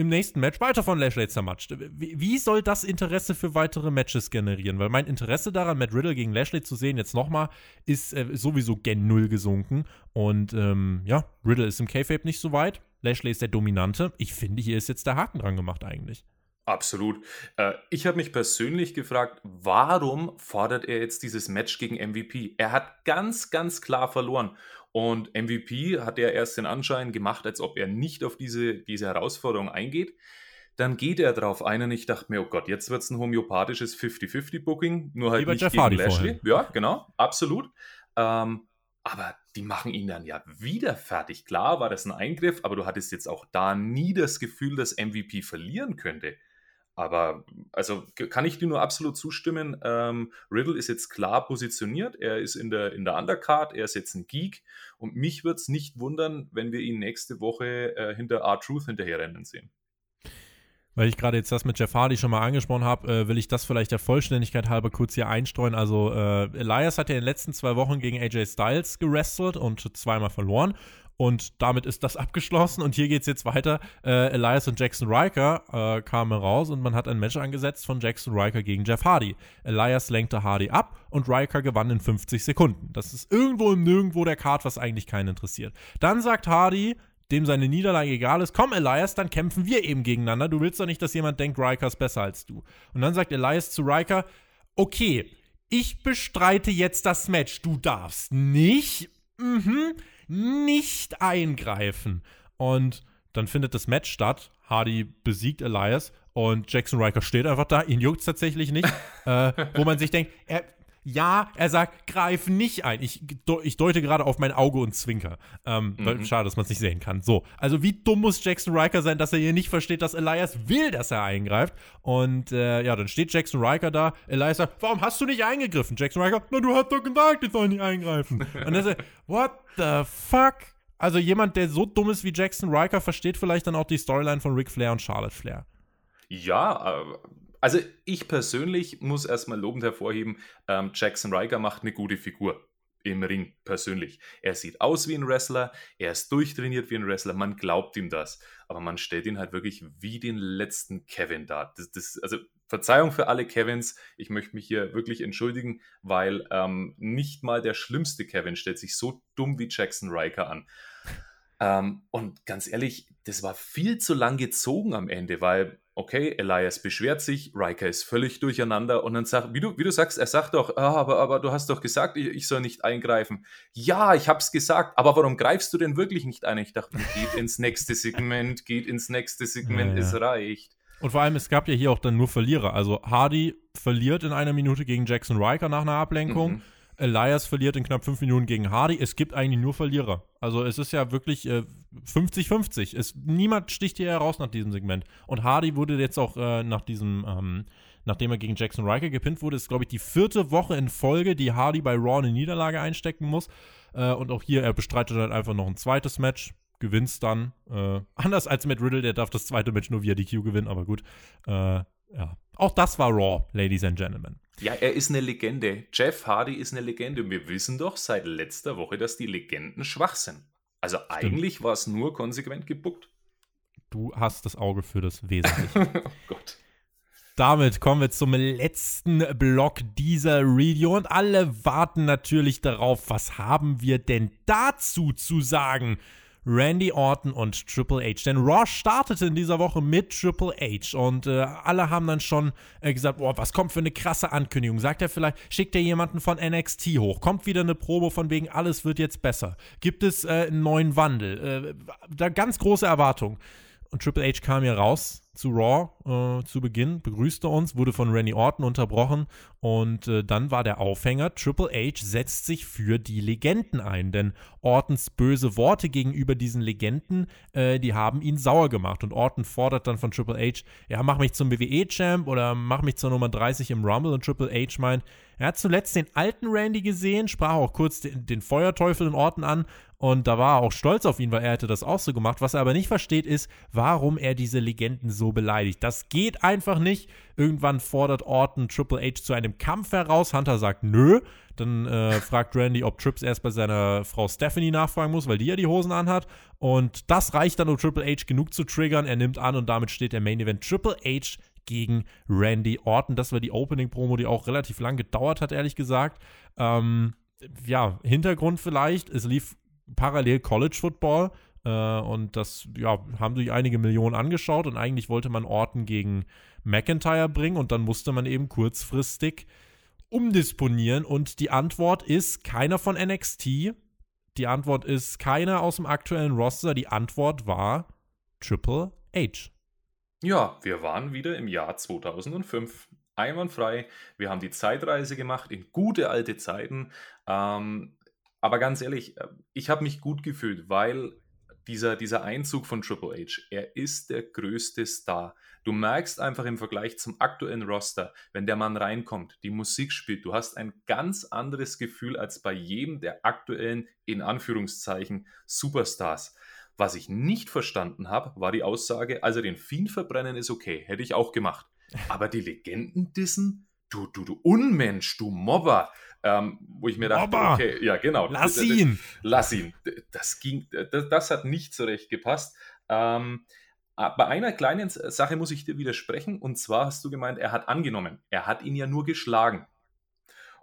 im nächsten Match weiter von Lashley zermatscht. Wie, soll das Interesse für weitere Matches generieren? Weil mein Interesse daran, Matt Riddle gegen Lashley zu sehen, jetzt nochmal, ist äh, sowieso gen Null gesunken. Und ähm, ja, Riddle ist im K-Fape nicht so weit. Lashley ist der Dominante. Ich finde, hier ist jetzt der Haken dran gemacht eigentlich. Absolut. Äh, ich habe mich persönlich gefragt, warum fordert er jetzt dieses Match gegen MVP? Er hat ganz, ganz klar verloren. Und MVP hat ja erst den Anschein gemacht, als ob er nicht auf diese, diese Herausforderung eingeht. Dann geht er darauf ein und ich dachte mir, oh Gott, jetzt wird es ein homöopathisches 50-50-Booking, nur halt Wie nicht Jeff gegen Lashley. Vorhin. Ja, genau, absolut. Ähm, aber die machen ihn dann ja wieder fertig. Klar war das ein Eingriff, aber du hattest jetzt auch da nie das Gefühl, dass MVP verlieren könnte. Aber also kann ich dir nur absolut zustimmen. Ähm, Riddle ist jetzt klar positioniert. Er ist in der, in der Undercard. Er ist jetzt ein Geek. Und mich würde es nicht wundern, wenn wir ihn nächste Woche äh, hinter R-Truth hinterherrennen sehen. Weil ich gerade jetzt das mit Jeff Hardy schon mal angesprochen habe, äh, will ich das vielleicht der Vollständigkeit halber kurz hier einstreuen. Also äh, Elias hat ja in den letzten zwei Wochen gegen AJ Styles gewrestelt und zweimal verloren. Und damit ist das abgeschlossen. Und hier geht es jetzt weiter. Äh, Elias und Jackson Riker äh, kamen raus und man hat ein Match angesetzt von Jackson Riker gegen Jeff Hardy. Elias lenkte Hardy ab und Riker gewann in 50 Sekunden. Das ist irgendwo im Nirgendwo der Card, was eigentlich keinen interessiert. Dann sagt Hardy, dem seine Niederlage egal ist, komm Elias, dann kämpfen wir eben gegeneinander. Du willst doch nicht, dass jemand denkt, Riker ist besser als du. Und dann sagt Elias zu Riker, okay, ich bestreite jetzt das Match. Du darfst nicht. Mhm nicht eingreifen. Und dann findet das Match statt. Hardy besiegt Elias und Jackson Riker steht einfach da. Ihn juckt es tatsächlich nicht. äh, wo man sich denkt, er, ja, er sagt, greif nicht ein. Ich, ich deute gerade auf mein Auge und zwinker. Ähm, mhm. Schade, dass man es nicht sehen kann. So, also wie dumm muss Jackson Riker sein, dass er hier nicht versteht, dass Elias will, dass er eingreift. Und äh, ja, dann steht Jackson Riker da. Elias sagt, warum hast du nicht eingegriffen? Jackson Riker, na, du hast doch gesagt, ich soll nicht eingreifen. und er sagt, what the fuck? Also jemand, der so dumm ist wie Jackson Riker, versteht vielleicht dann auch die Storyline von Ric Flair und Charlotte Flair. Ja, äh, also ich persönlich muss erstmal lobend hervorheben, ähm, Jackson Riker macht eine gute Figur im Ring persönlich. Er sieht aus wie ein Wrestler, er ist durchtrainiert wie ein Wrestler, man glaubt ihm das, aber man stellt ihn halt wirklich wie den letzten Kevin dar. Das, das, also Verzeihung für alle Kevins. Ich möchte mich hier wirklich entschuldigen, weil ähm, nicht mal der schlimmste Kevin stellt sich so dumm wie Jackson Riker an. Ähm, und ganz ehrlich, das war viel zu lang gezogen am Ende, weil, okay, Elias beschwert sich, Riker ist völlig durcheinander und dann sagt, wie du, wie du sagst, er sagt doch, ah, aber, aber du hast doch gesagt, ich, ich soll nicht eingreifen. Ja, ich hab's gesagt, aber warum greifst du denn wirklich nicht ein? Ich dachte, geht ins nächste Segment, geht ins nächste Segment, ja, ja. es reicht. Und vor allem, es gab ja hier auch dann nur Verlierer. Also Hardy verliert in einer Minute gegen Jackson Riker nach einer Ablenkung. Mhm. Elias verliert in knapp fünf Minuten gegen Hardy. Es gibt eigentlich nur Verlierer. Also es ist ja wirklich 50-50. Äh, niemand sticht hier heraus nach diesem Segment. Und Hardy wurde jetzt auch äh, nach diesem, ähm, nachdem er gegen Jackson Riker gepinnt wurde, ist, glaube ich, die vierte Woche in Folge, die Hardy bei Raw eine Niederlage einstecken muss. Äh, und auch hier, er bestreitet dann einfach noch ein zweites Match, gewinnt dann. Äh, anders als Matt Riddle, der darf das zweite Match nur via DQ gewinnen, aber gut. Äh, ja. Auch das war Raw, Ladies and Gentlemen. Ja, er ist eine Legende. Jeff Hardy ist eine Legende. Und wir wissen doch seit letzter Woche, dass die Legenden schwach sind. Also Stimmt. eigentlich war es nur konsequent gebuckt. Du hast das Auge für das Wesentliche. oh Gott. Damit kommen wir zum letzten Block dieser Review und alle warten natürlich darauf, was haben wir denn dazu zu sagen? Randy Orton und Triple H. Denn Raw startete in dieser Woche mit Triple H und äh, alle haben dann schon äh, gesagt, boah, was kommt für eine krasse Ankündigung. Sagt er vielleicht, schickt er jemanden von NXT hoch, kommt wieder eine Probe von wegen, alles wird jetzt besser. Gibt es äh, einen neuen Wandel? Äh, da ganz große Erwartungen. Und Triple H kam hier raus zu Raw äh, zu Beginn, begrüßte uns, wurde von Randy Orton unterbrochen und äh, dann war der Aufhänger, Triple H setzt sich für die Legenden ein, denn Ortons böse Worte gegenüber diesen Legenden, äh, die haben ihn sauer gemacht und Orton fordert dann von Triple H, ja, mach mich zum WWE-Champ oder mach mich zur Nummer 30 im Rumble und Triple H meint, er hat zuletzt den alten Randy gesehen, sprach auch kurz den, den Feuerteufel in Orten an und da war er auch stolz auf ihn, weil er hätte das auch so gemacht. Was er aber nicht versteht, ist, warum er diese Legenden so beleidigt. Das geht einfach nicht. Irgendwann fordert Orton Triple H zu einem Kampf heraus. Hunter sagt nö. Dann äh, fragt Randy, ob Trips erst bei seiner Frau Stephanie nachfragen muss, weil die ja die Hosen anhat. Und das reicht dann, um Triple H genug zu triggern. Er nimmt an und damit steht der Main Event Triple H gegen Randy Orton. Das war die Opening-Promo, die auch relativ lang gedauert hat, ehrlich gesagt. Ähm, ja, Hintergrund vielleicht, es lief parallel College Football. Äh, und das ja, haben sich einige Millionen angeschaut und eigentlich wollte man Orton gegen McIntyre bringen und dann musste man eben kurzfristig umdisponieren und die Antwort ist keiner von NXT. Die Antwort ist keiner aus dem aktuellen Roster. Die Antwort war Triple H. Ja, wir waren wieder im Jahr 2005 einwandfrei. Wir haben die Zeitreise gemacht in gute alte Zeiten. Ähm, aber ganz ehrlich, äh, ich habe mich gut gefühlt, weil dieser, dieser Einzug von Triple H, er ist der größte Star. Du merkst einfach im Vergleich zum aktuellen Roster, wenn der Mann reinkommt, die Musik spielt, du hast ein ganz anderes Gefühl als bei jedem der aktuellen, in Anführungszeichen, Superstars. Was ich nicht verstanden habe, war die Aussage, also den Fiend verbrennen ist okay, hätte ich auch gemacht. Aber die Legenden dissen? Du, du, du Unmensch, du Mobber. Ähm, wo ich mir dachte, Mobber. okay, ja, genau. Lass ihn. Lass ihn. Das ging, das, das hat nicht so recht gepasst. Ähm, bei einer kleinen Sache muss ich dir widersprechen, und zwar hast du gemeint, er hat angenommen. Er hat ihn ja nur geschlagen.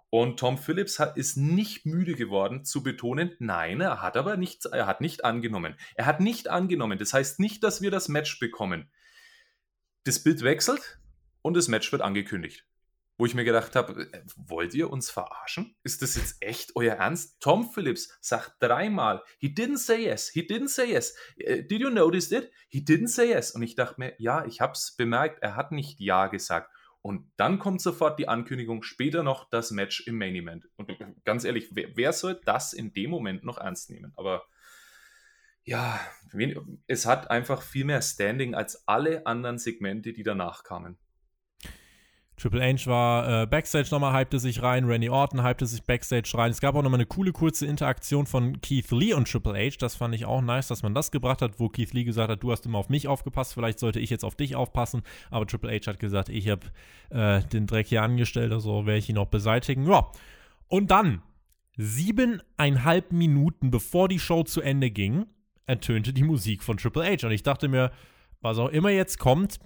Und Tom Phillips hat, ist nicht müde geworden zu betonen, nein, er hat aber nicht, er hat nicht angenommen. Er hat nicht angenommen. Das heißt nicht, dass wir das Match bekommen. Das Bild wechselt und das Match wird angekündigt wo ich mir gedacht habe, äh, wollt ihr uns verarschen? Ist das jetzt echt euer Ernst? Tom Phillips sagt dreimal, he didn't say yes, he didn't say yes. Äh, did you notice it? He didn't say yes. Und ich dachte mir, ja, ich habe es bemerkt, er hat nicht ja gesagt. Und dann kommt sofort die Ankündigung, später noch das Match im Main Event. Und ganz ehrlich, wer, wer soll das in dem Moment noch ernst nehmen? Aber ja, es hat einfach viel mehr Standing als alle anderen Segmente, die danach kamen. Triple H war äh, Backstage nochmal, hypte sich rein, Randy Orton hypte sich Backstage rein. Es gab auch nochmal eine coole, kurze Interaktion von Keith Lee und Triple H. Das fand ich auch nice, dass man das gebracht hat, wo Keith Lee gesagt hat, du hast immer auf mich aufgepasst, vielleicht sollte ich jetzt auf dich aufpassen. Aber Triple H hat gesagt, ich habe äh, den Dreck hier angestellt, also werde ich ihn auch beseitigen. Ja, und dann, siebeneinhalb Minuten bevor die Show zu Ende ging, ertönte die Musik von Triple H. Und ich dachte mir, was auch immer jetzt kommt,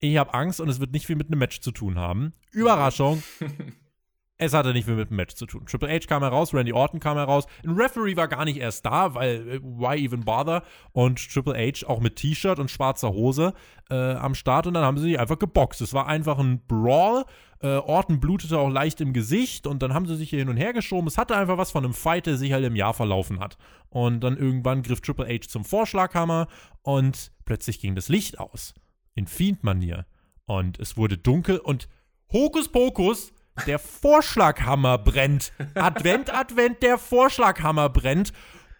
ich habe Angst und es wird nicht viel mit einem Match zu tun haben. Überraschung. es hatte nicht viel mit dem Match zu tun. Triple H kam heraus, Randy Orton kam heraus. Ein Referee war gar nicht erst da, weil äh, why even bother? Und Triple H auch mit T-Shirt und schwarzer Hose äh, am Start und dann haben sie sich einfach geboxt. Es war einfach ein Brawl. Äh, Orton blutete auch leicht im Gesicht und dann haben sie sich hier hin und her geschoben. Es hatte einfach was von einem Fight, der sich halt im Jahr verlaufen hat. Und dann irgendwann griff Triple H zum Vorschlaghammer und plötzlich ging das Licht aus in Fiend-Manier. Und es wurde dunkel und Hokuspokus, der Vorschlaghammer brennt. Advent, Advent, der Vorschlaghammer brennt.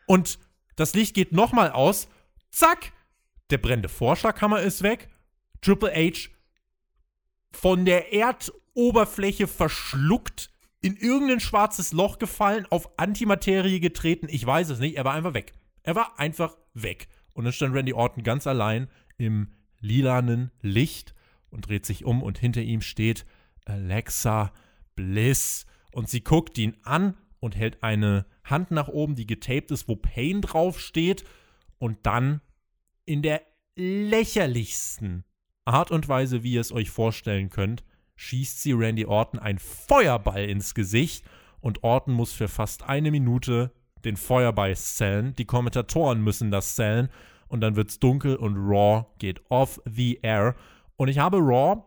Und das Licht geht nochmal aus. Zack, der brennende Vorschlaghammer ist weg. Triple H von der Erdoberfläche verschluckt, in irgendein schwarzes Loch gefallen, auf Antimaterie getreten. Ich weiß es nicht. Er war einfach weg. Er war einfach weg. Und dann stand Randy Orton ganz allein im lilanen Licht und dreht sich um und hinter ihm steht Alexa Bliss und sie guckt ihn an und hält eine Hand nach oben, die getaped ist, wo Pain draufsteht und dann in der lächerlichsten Art und Weise, wie ihr es euch vorstellen könnt, schießt sie Randy Orton ein Feuerball ins Gesicht und Orton muss für fast eine Minute den Feuerball zählen. Die Kommentatoren müssen das zählen und dann wird's dunkel und Raw geht off the air. Und ich habe Raw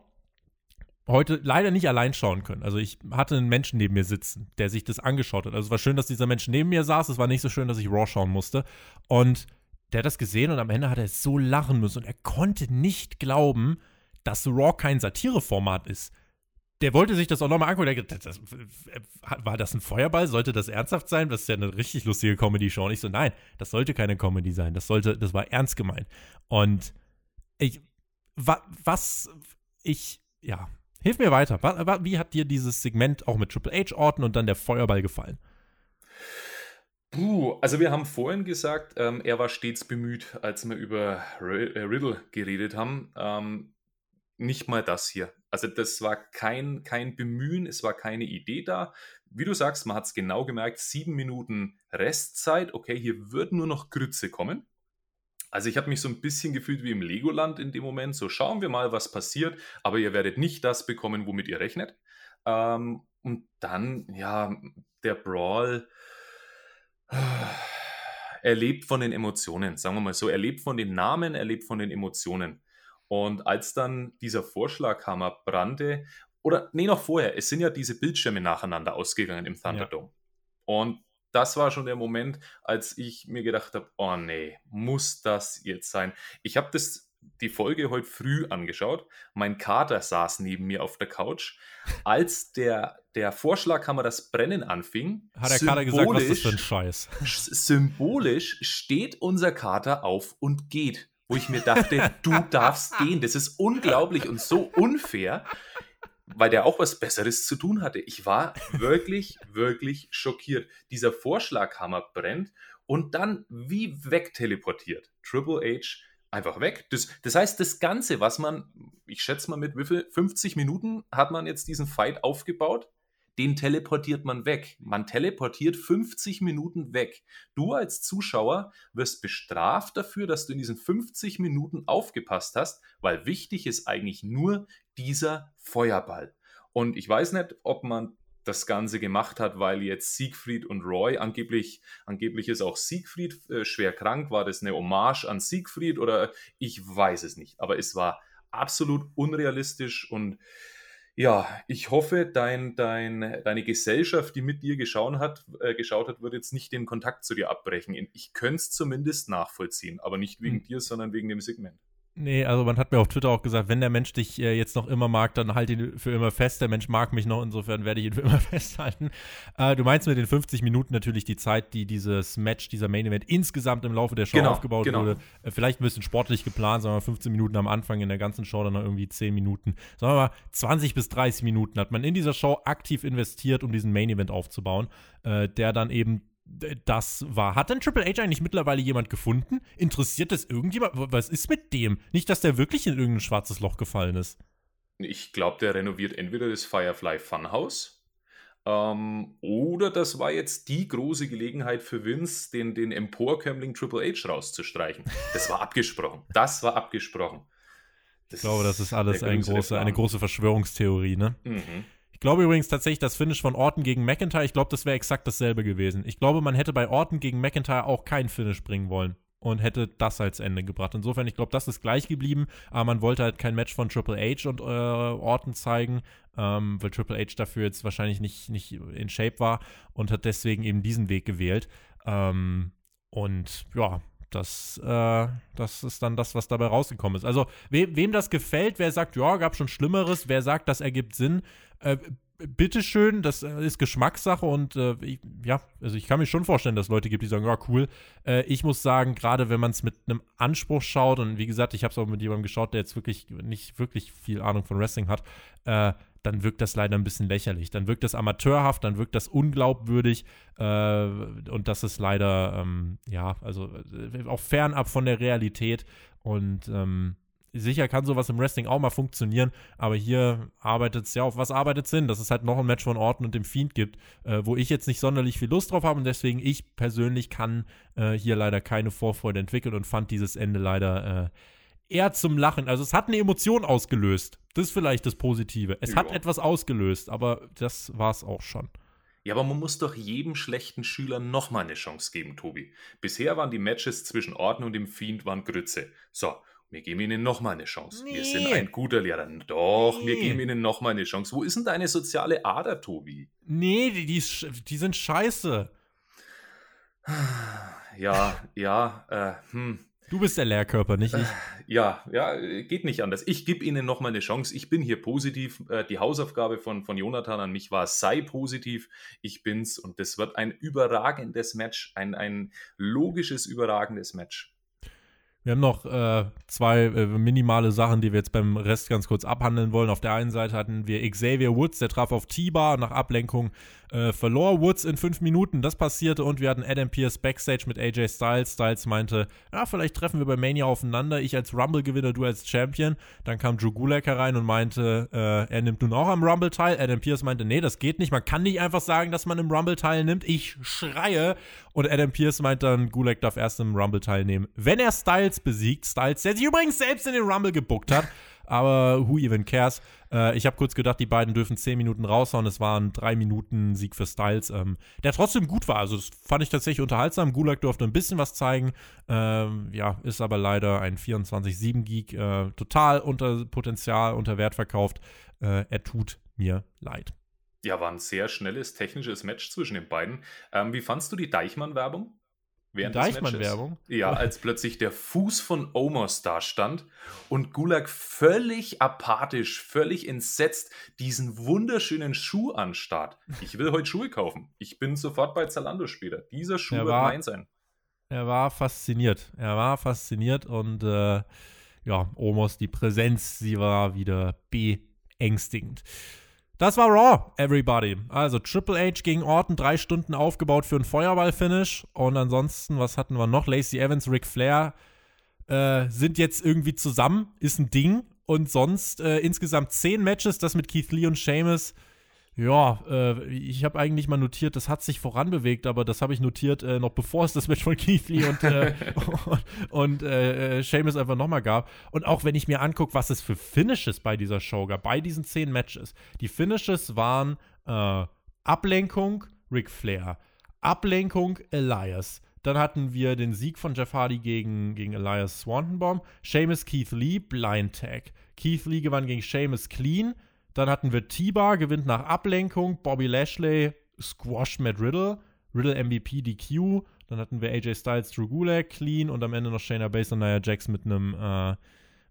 heute leider nicht allein schauen können. Also ich hatte einen Menschen neben mir sitzen, der sich das angeschaut hat. Also es war schön, dass dieser Mensch neben mir saß. Es war nicht so schön, dass ich Raw schauen musste. Und der hat das gesehen und am Ende hat er so lachen müssen und er konnte nicht glauben, dass Raw kein Satireformat ist der wollte sich das auch nochmal angucken. Der, das, das, war das ein Feuerball? Sollte das ernsthaft sein? Das ist ja eine richtig lustige Comedy-Show. Und ich so, nein, das sollte keine Comedy sein. Das sollte, das war ernst gemeint. Und ich, wa, was, ich, ja, hilf mir weiter. Wie hat dir dieses Segment auch mit Triple H-Orten und dann der Feuerball gefallen? Puh, also wir haben vorhin gesagt, ähm, er war stets bemüht, als wir über äh, Riddle geredet haben. Ähm, nicht mal das hier. Also das war kein, kein Bemühen, es war keine Idee da. Wie du sagst, man hat es genau gemerkt, sieben Minuten Restzeit, okay, hier wird nur noch Grütze kommen. Also ich habe mich so ein bisschen gefühlt wie im Legoland in dem Moment, so schauen wir mal, was passiert, aber ihr werdet nicht das bekommen, womit ihr rechnet. Ähm, und dann, ja, der Brawl, er lebt von den Emotionen, sagen wir mal so, er lebt von den Namen, er lebt von den Emotionen. Und als dann dieser Vorschlaghammer brannte, oder nee, noch vorher, es sind ja diese Bildschirme nacheinander ausgegangen im Thunderdome. Ja. Und das war schon der Moment, als ich mir gedacht habe, oh nee, muss das jetzt sein? Ich habe das die Folge heute früh angeschaut. Mein Kater saß neben mir auf der Couch. Als der, der Vorschlaghammer das Brennen anfing, hat der Kater gesagt, was ist das für ein Scheiß? Symbolisch steht unser Kater auf und geht wo ich mir dachte, du darfst gehen. Das ist unglaublich und so unfair, weil der auch was Besseres zu tun hatte. Ich war wirklich, wirklich schockiert. Dieser Vorschlaghammer brennt und dann wie wegteleportiert. Triple H einfach weg. Das, das heißt, das Ganze, was man, ich schätze mal mit wie viel, 50 Minuten hat man jetzt diesen Fight aufgebaut den teleportiert man weg. Man teleportiert 50 Minuten weg. Du als Zuschauer wirst bestraft dafür, dass du in diesen 50 Minuten aufgepasst hast, weil wichtig ist eigentlich nur dieser Feuerball. Und ich weiß nicht, ob man das Ganze gemacht hat, weil jetzt Siegfried und Roy, angeblich, angeblich ist auch Siegfried äh, schwer krank, war das eine Hommage an Siegfried oder ich weiß es nicht, aber es war absolut unrealistisch und ja, ich hoffe, dein, dein, deine Gesellschaft, die mit dir geschaut hat, äh, geschaut hat, wird jetzt nicht den Kontakt zu dir abbrechen. Ich könnte es zumindest nachvollziehen, aber nicht wegen hm. dir, sondern wegen dem Segment. Nee, also man hat mir auf Twitter auch gesagt, wenn der Mensch dich äh, jetzt noch immer mag, dann halt ihn für immer fest. Der Mensch mag mich noch, insofern werde ich ihn für immer festhalten. Äh, du meinst mit den 50 Minuten natürlich die Zeit, die dieses Match, dieser Main Event insgesamt im Laufe der Show genau, aufgebaut genau. wurde. Äh, vielleicht ein bisschen sportlich geplant, sagen wir mal 15 Minuten am Anfang, in der ganzen Show dann noch irgendwie 10 Minuten. Sagen wir mal 20 bis 30 Minuten hat man in dieser Show aktiv investiert, um diesen Main Event aufzubauen, äh, der dann eben das war. Hat denn Triple H eigentlich mittlerweile jemand gefunden? Interessiert das irgendjemand? Was ist mit dem? Nicht, dass der wirklich in irgendein schwarzes Loch gefallen ist. Ich glaube, der renoviert entweder das Firefly Funhouse ähm, oder das war jetzt die große Gelegenheit für Vince, den, den Emporkömmling Triple H rauszustreichen. Das war abgesprochen. Das war abgesprochen. ich glaube, das ist alles ein große, eine große Verschwörungstheorie, ne? Mhm. Ich glaube übrigens tatsächlich, das Finish von Orton gegen McIntyre, ich glaube, das wäre exakt dasselbe gewesen. Ich glaube, man hätte bei Orton gegen McIntyre auch kein Finish bringen wollen und hätte das als Ende gebracht. Insofern, ich glaube, das ist gleich geblieben, aber man wollte halt kein Match von Triple H und äh, Orton zeigen, ähm, weil Triple H dafür jetzt wahrscheinlich nicht, nicht in Shape war und hat deswegen eben diesen Weg gewählt. Ähm, und ja, das, äh, das ist dann das, was dabei rausgekommen ist. Also, we wem das gefällt, wer sagt, ja, gab schon Schlimmeres, wer sagt, das ergibt Sinn, äh, bitteschön, das äh, ist Geschmackssache und äh, ich, ja, also ich kann mir schon vorstellen, dass es Leute gibt, die sagen, ja, cool. Äh, ich muss sagen, gerade wenn man es mit einem Anspruch schaut und wie gesagt, ich habe es auch mit jemandem geschaut, der jetzt wirklich nicht wirklich viel Ahnung von Wrestling hat, äh, dann wirkt das leider ein bisschen lächerlich. Dann wirkt das amateurhaft, dann wirkt das unglaubwürdig äh, und das ist leider, ähm, ja, also äh, auch fernab von der Realität und ähm, sicher kann sowas im Wrestling auch mal funktionieren, aber hier arbeitet es ja auf was arbeitet es hin, dass es halt noch ein Match von Orton und dem Fiend gibt, äh, wo ich jetzt nicht sonderlich viel Lust drauf habe und deswegen ich persönlich kann äh, hier leider keine Vorfreude entwickeln und fand dieses Ende leider äh, eher zum Lachen. Also es hat eine Emotion ausgelöst. Das ist vielleicht das Positive. Es ja. hat etwas ausgelöst, aber das war es auch schon. Ja, aber man muss doch jedem schlechten Schüler nochmal eine Chance geben, Tobi. Bisher waren die Matches zwischen Orton und dem Fiend waren Grütze. So, wir geben ihnen nochmal eine Chance. Nee. Wir sind ein guter Lehrer. Doch, nee. wir geben ihnen nochmal eine Chance. Wo ist denn deine soziale Ader, Tobi? Nee, die, die, die sind scheiße. Ja, ja, äh, hm. Du bist der Lehrkörper, nicht ich. Äh, ja, ja, geht nicht anders. Ich gebe Ihnen nochmal eine Chance. Ich bin hier positiv. Äh, die Hausaufgabe von, von Jonathan an mich war, sei positiv. Ich bin's und das wird ein überragendes Match, ein, ein logisches, überragendes Match. Wir haben noch äh, zwei äh, minimale Sachen, die wir jetzt beim Rest ganz kurz abhandeln wollen. Auf der einen Seite hatten wir Xavier Woods, der traf auf T-Bar nach Ablenkung äh, verlor Woods in fünf Minuten. Das passierte und wir hatten Adam Pierce Backstage mit AJ Styles. Styles meinte, ja, vielleicht treffen wir bei Mania aufeinander. Ich als Rumble-Gewinner, du als Champion. Dann kam Drew Gulak herein und meinte, äh, er nimmt nun auch am Rumble teil. Adam Pierce meinte, nee, das geht nicht. Man kann nicht einfach sagen, dass man im Rumble teilnimmt. Ich schreie. Und Adam Pierce meint dann, Gulak darf erst im Rumble teilnehmen, wenn er Styles besiegt. Styles, der sich übrigens selbst in den Rumble gebuckt hat aber who even cares? Äh, ich habe kurz gedacht, die beiden dürfen 10 Minuten raushauen. Es waren 3 Minuten Sieg für Styles, ähm, der trotzdem gut war. Also, das fand ich tatsächlich unterhaltsam. Gulag durfte ein bisschen was zeigen. Ähm, ja, ist aber leider ein 24-7-Geek. Äh, total unter Potenzial, unter Wert verkauft. Äh, er tut mir leid. Ja, war ein sehr schnelles technisches Match zwischen den beiden. Ähm, wie fandst du die Deichmann-Werbung? Während Deichmann-Werbung? Ja, als plötzlich der Fuß von Omos da stand und Gulag völlig apathisch, völlig entsetzt diesen wunderschönen Schuh anstarrt. Ich will heute Schuhe kaufen. Ich bin sofort bei Zalando später. Dieser Schuh er wird war, mein sein. Er war fasziniert. Er war fasziniert und äh, ja, Omos, die Präsenz, sie war wieder beängstigend. Das war Raw, everybody. Also Triple H gegen Orton, drei Stunden aufgebaut für ein Feuerball-Finish. Und ansonsten, was hatten wir noch? Lacey Evans, Ric Flair äh, sind jetzt irgendwie zusammen, ist ein Ding. Und sonst äh, insgesamt zehn Matches, das mit Keith Lee und Sheamus ja, äh, ich habe eigentlich mal notiert, das hat sich voranbewegt, aber das habe ich notiert, äh, noch bevor es das Match von Keith Lee und, äh, und, und äh, Seamus einfach nochmal gab. Und auch wenn ich mir angucke, was es für Finishes bei dieser Show gab, bei diesen zehn Matches. Die Finishes waren äh, Ablenkung Ric Flair, Ablenkung Elias. Dann hatten wir den Sieg von Jeff Hardy gegen, gegen Elias Swantonbomb. Seamus Keith Lee, Blind Tag. Keith Lee gewann gegen Seamus Clean. Dann hatten wir T-Bar, gewinnt nach Ablenkung. Bobby Lashley, Squash Matt Riddle. Riddle MVP DQ. Dann hatten wir AJ Styles, Drew Gulak, Clean und am Ende noch Shayna Baszler und Nia Jax mit einem äh,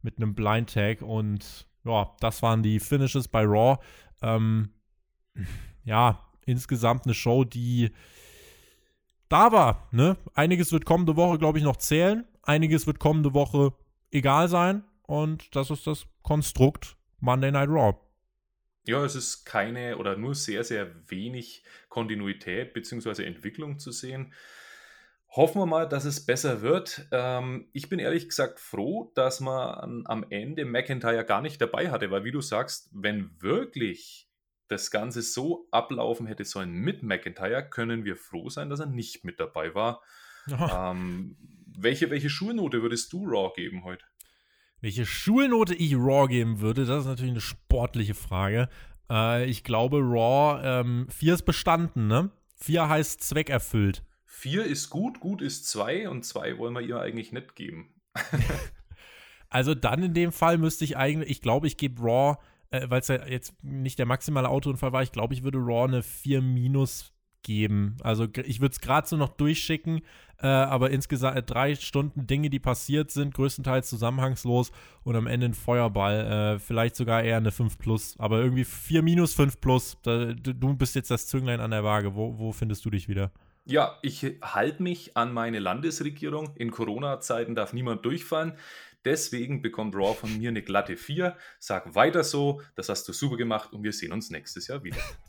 mit einem Blind Tag. Und ja, das waren die Finishes bei Raw. Ähm, ja, insgesamt eine Show, die da war. Ne? Einiges wird kommende Woche, glaube ich, noch zählen. Einiges wird kommende Woche egal sein. Und das ist das Konstrukt Monday Night Raw. Ja, es ist keine oder nur sehr, sehr wenig Kontinuität bzw. Entwicklung zu sehen. Hoffen wir mal, dass es besser wird. Ähm, ich bin ehrlich gesagt froh, dass man am Ende McIntyre gar nicht dabei hatte, weil wie du sagst, wenn wirklich das Ganze so ablaufen hätte sollen mit McIntyre, können wir froh sein, dass er nicht mit dabei war. Ähm, welche, welche Schulnote würdest du Raw geben heute? Welche Schulnote ich Raw geben würde, das ist natürlich eine sportliche Frage. Äh, ich glaube, Raw ähm, 4 ist bestanden, ne? 4 heißt Zweck erfüllt. 4 ist gut, gut ist 2 und 2 wollen wir ihr eigentlich nicht geben. also dann in dem Fall müsste ich eigentlich, ich glaube, ich gebe Raw, äh, weil es ja jetzt nicht der maximale Autounfall war, ich glaube, ich würde Raw eine 4 minus geben. Also ich würde es gerade so noch durchschicken, äh, aber insgesamt äh, drei Stunden Dinge, die passiert sind, größtenteils zusammenhangslos und am Ende ein Feuerball. Äh, vielleicht sogar eher eine 5 plus, aber irgendwie 4 minus 5 plus. Da, du bist jetzt das Zünglein an der Waage. Wo, wo findest du dich wieder? Ja, ich halte mich an meine Landesregierung. In Corona-Zeiten darf niemand durchfallen. Deswegen bekommt Raw von mir eine glatte 4. Sag weiter so, das hast du super gemacht und wir sehen uns nächstes Jahr wieder.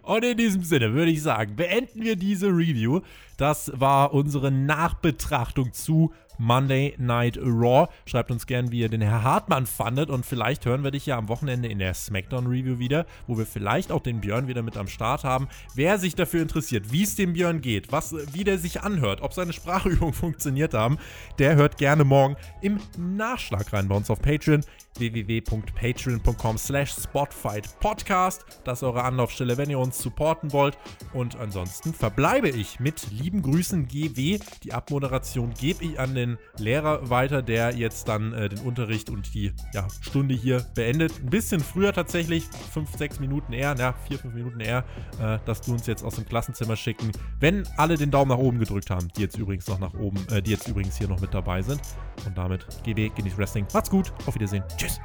Und in diesem Sinne würde ich sagen, beenden wir diese Review. Das war unsere Nachbetrachtung zu Monday Night Raw. Schreibt uns gern, wie ihr den Herr Hartmann fandet und vielleicht hören wir dich ja am Wochenende in der SmackDown Review wieder, wo wir vielleicht auch den Björn wieder mit am Start haben. Wer sich dafür interessiert, wie es dem Björn geht, was, wie der sich anhört, ob seine Sprachübungen funktioniert haben, der hört gerne morgen im Nachschlag rein bei uns auf Patreon www.patreon.com slash spotfightpodcast. Das ist eure Anlaufstelle, wenn ihr uns supporten wollt. Und ansonsten verbleibe ich mit lieben Grüßen GW. Die Abmoderation gebe ich an den Lehrer weiter, der jetzt dann äh, den Unterricht und die ja, Stunde hier beendet. Ein bisschen früher tatsächlich, fünf, sechs Minuten eher, ja, vier, fünf Minuten eher, äh, dass du uns jetzt aus dem Klassenzimmer schicken, wenn alle den Daumen nach oben gedrückt haben, die jetzt übrigens noch nach oben, äh, die jetzt übrigens hier noch mit dabei sind. Und damit GW, genießt Wrestling. Macht's gut, auf Wiedersehen. Tschüss.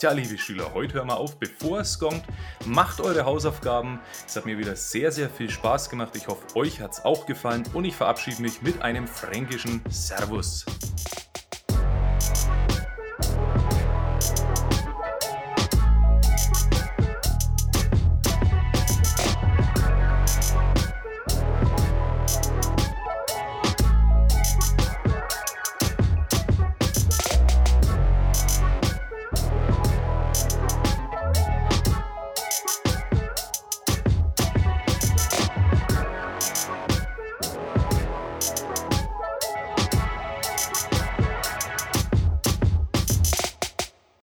Tja, liebe Schüler, heute hören wir auf, bevor es kommt. macht eure Hausaufgaben. Es hat mir wieder sehr, sehr viel Spaß gemacht. Ich hoffe, euch hat es auch gefallen und ich verabschiede mich mit einem fränkischen Servus.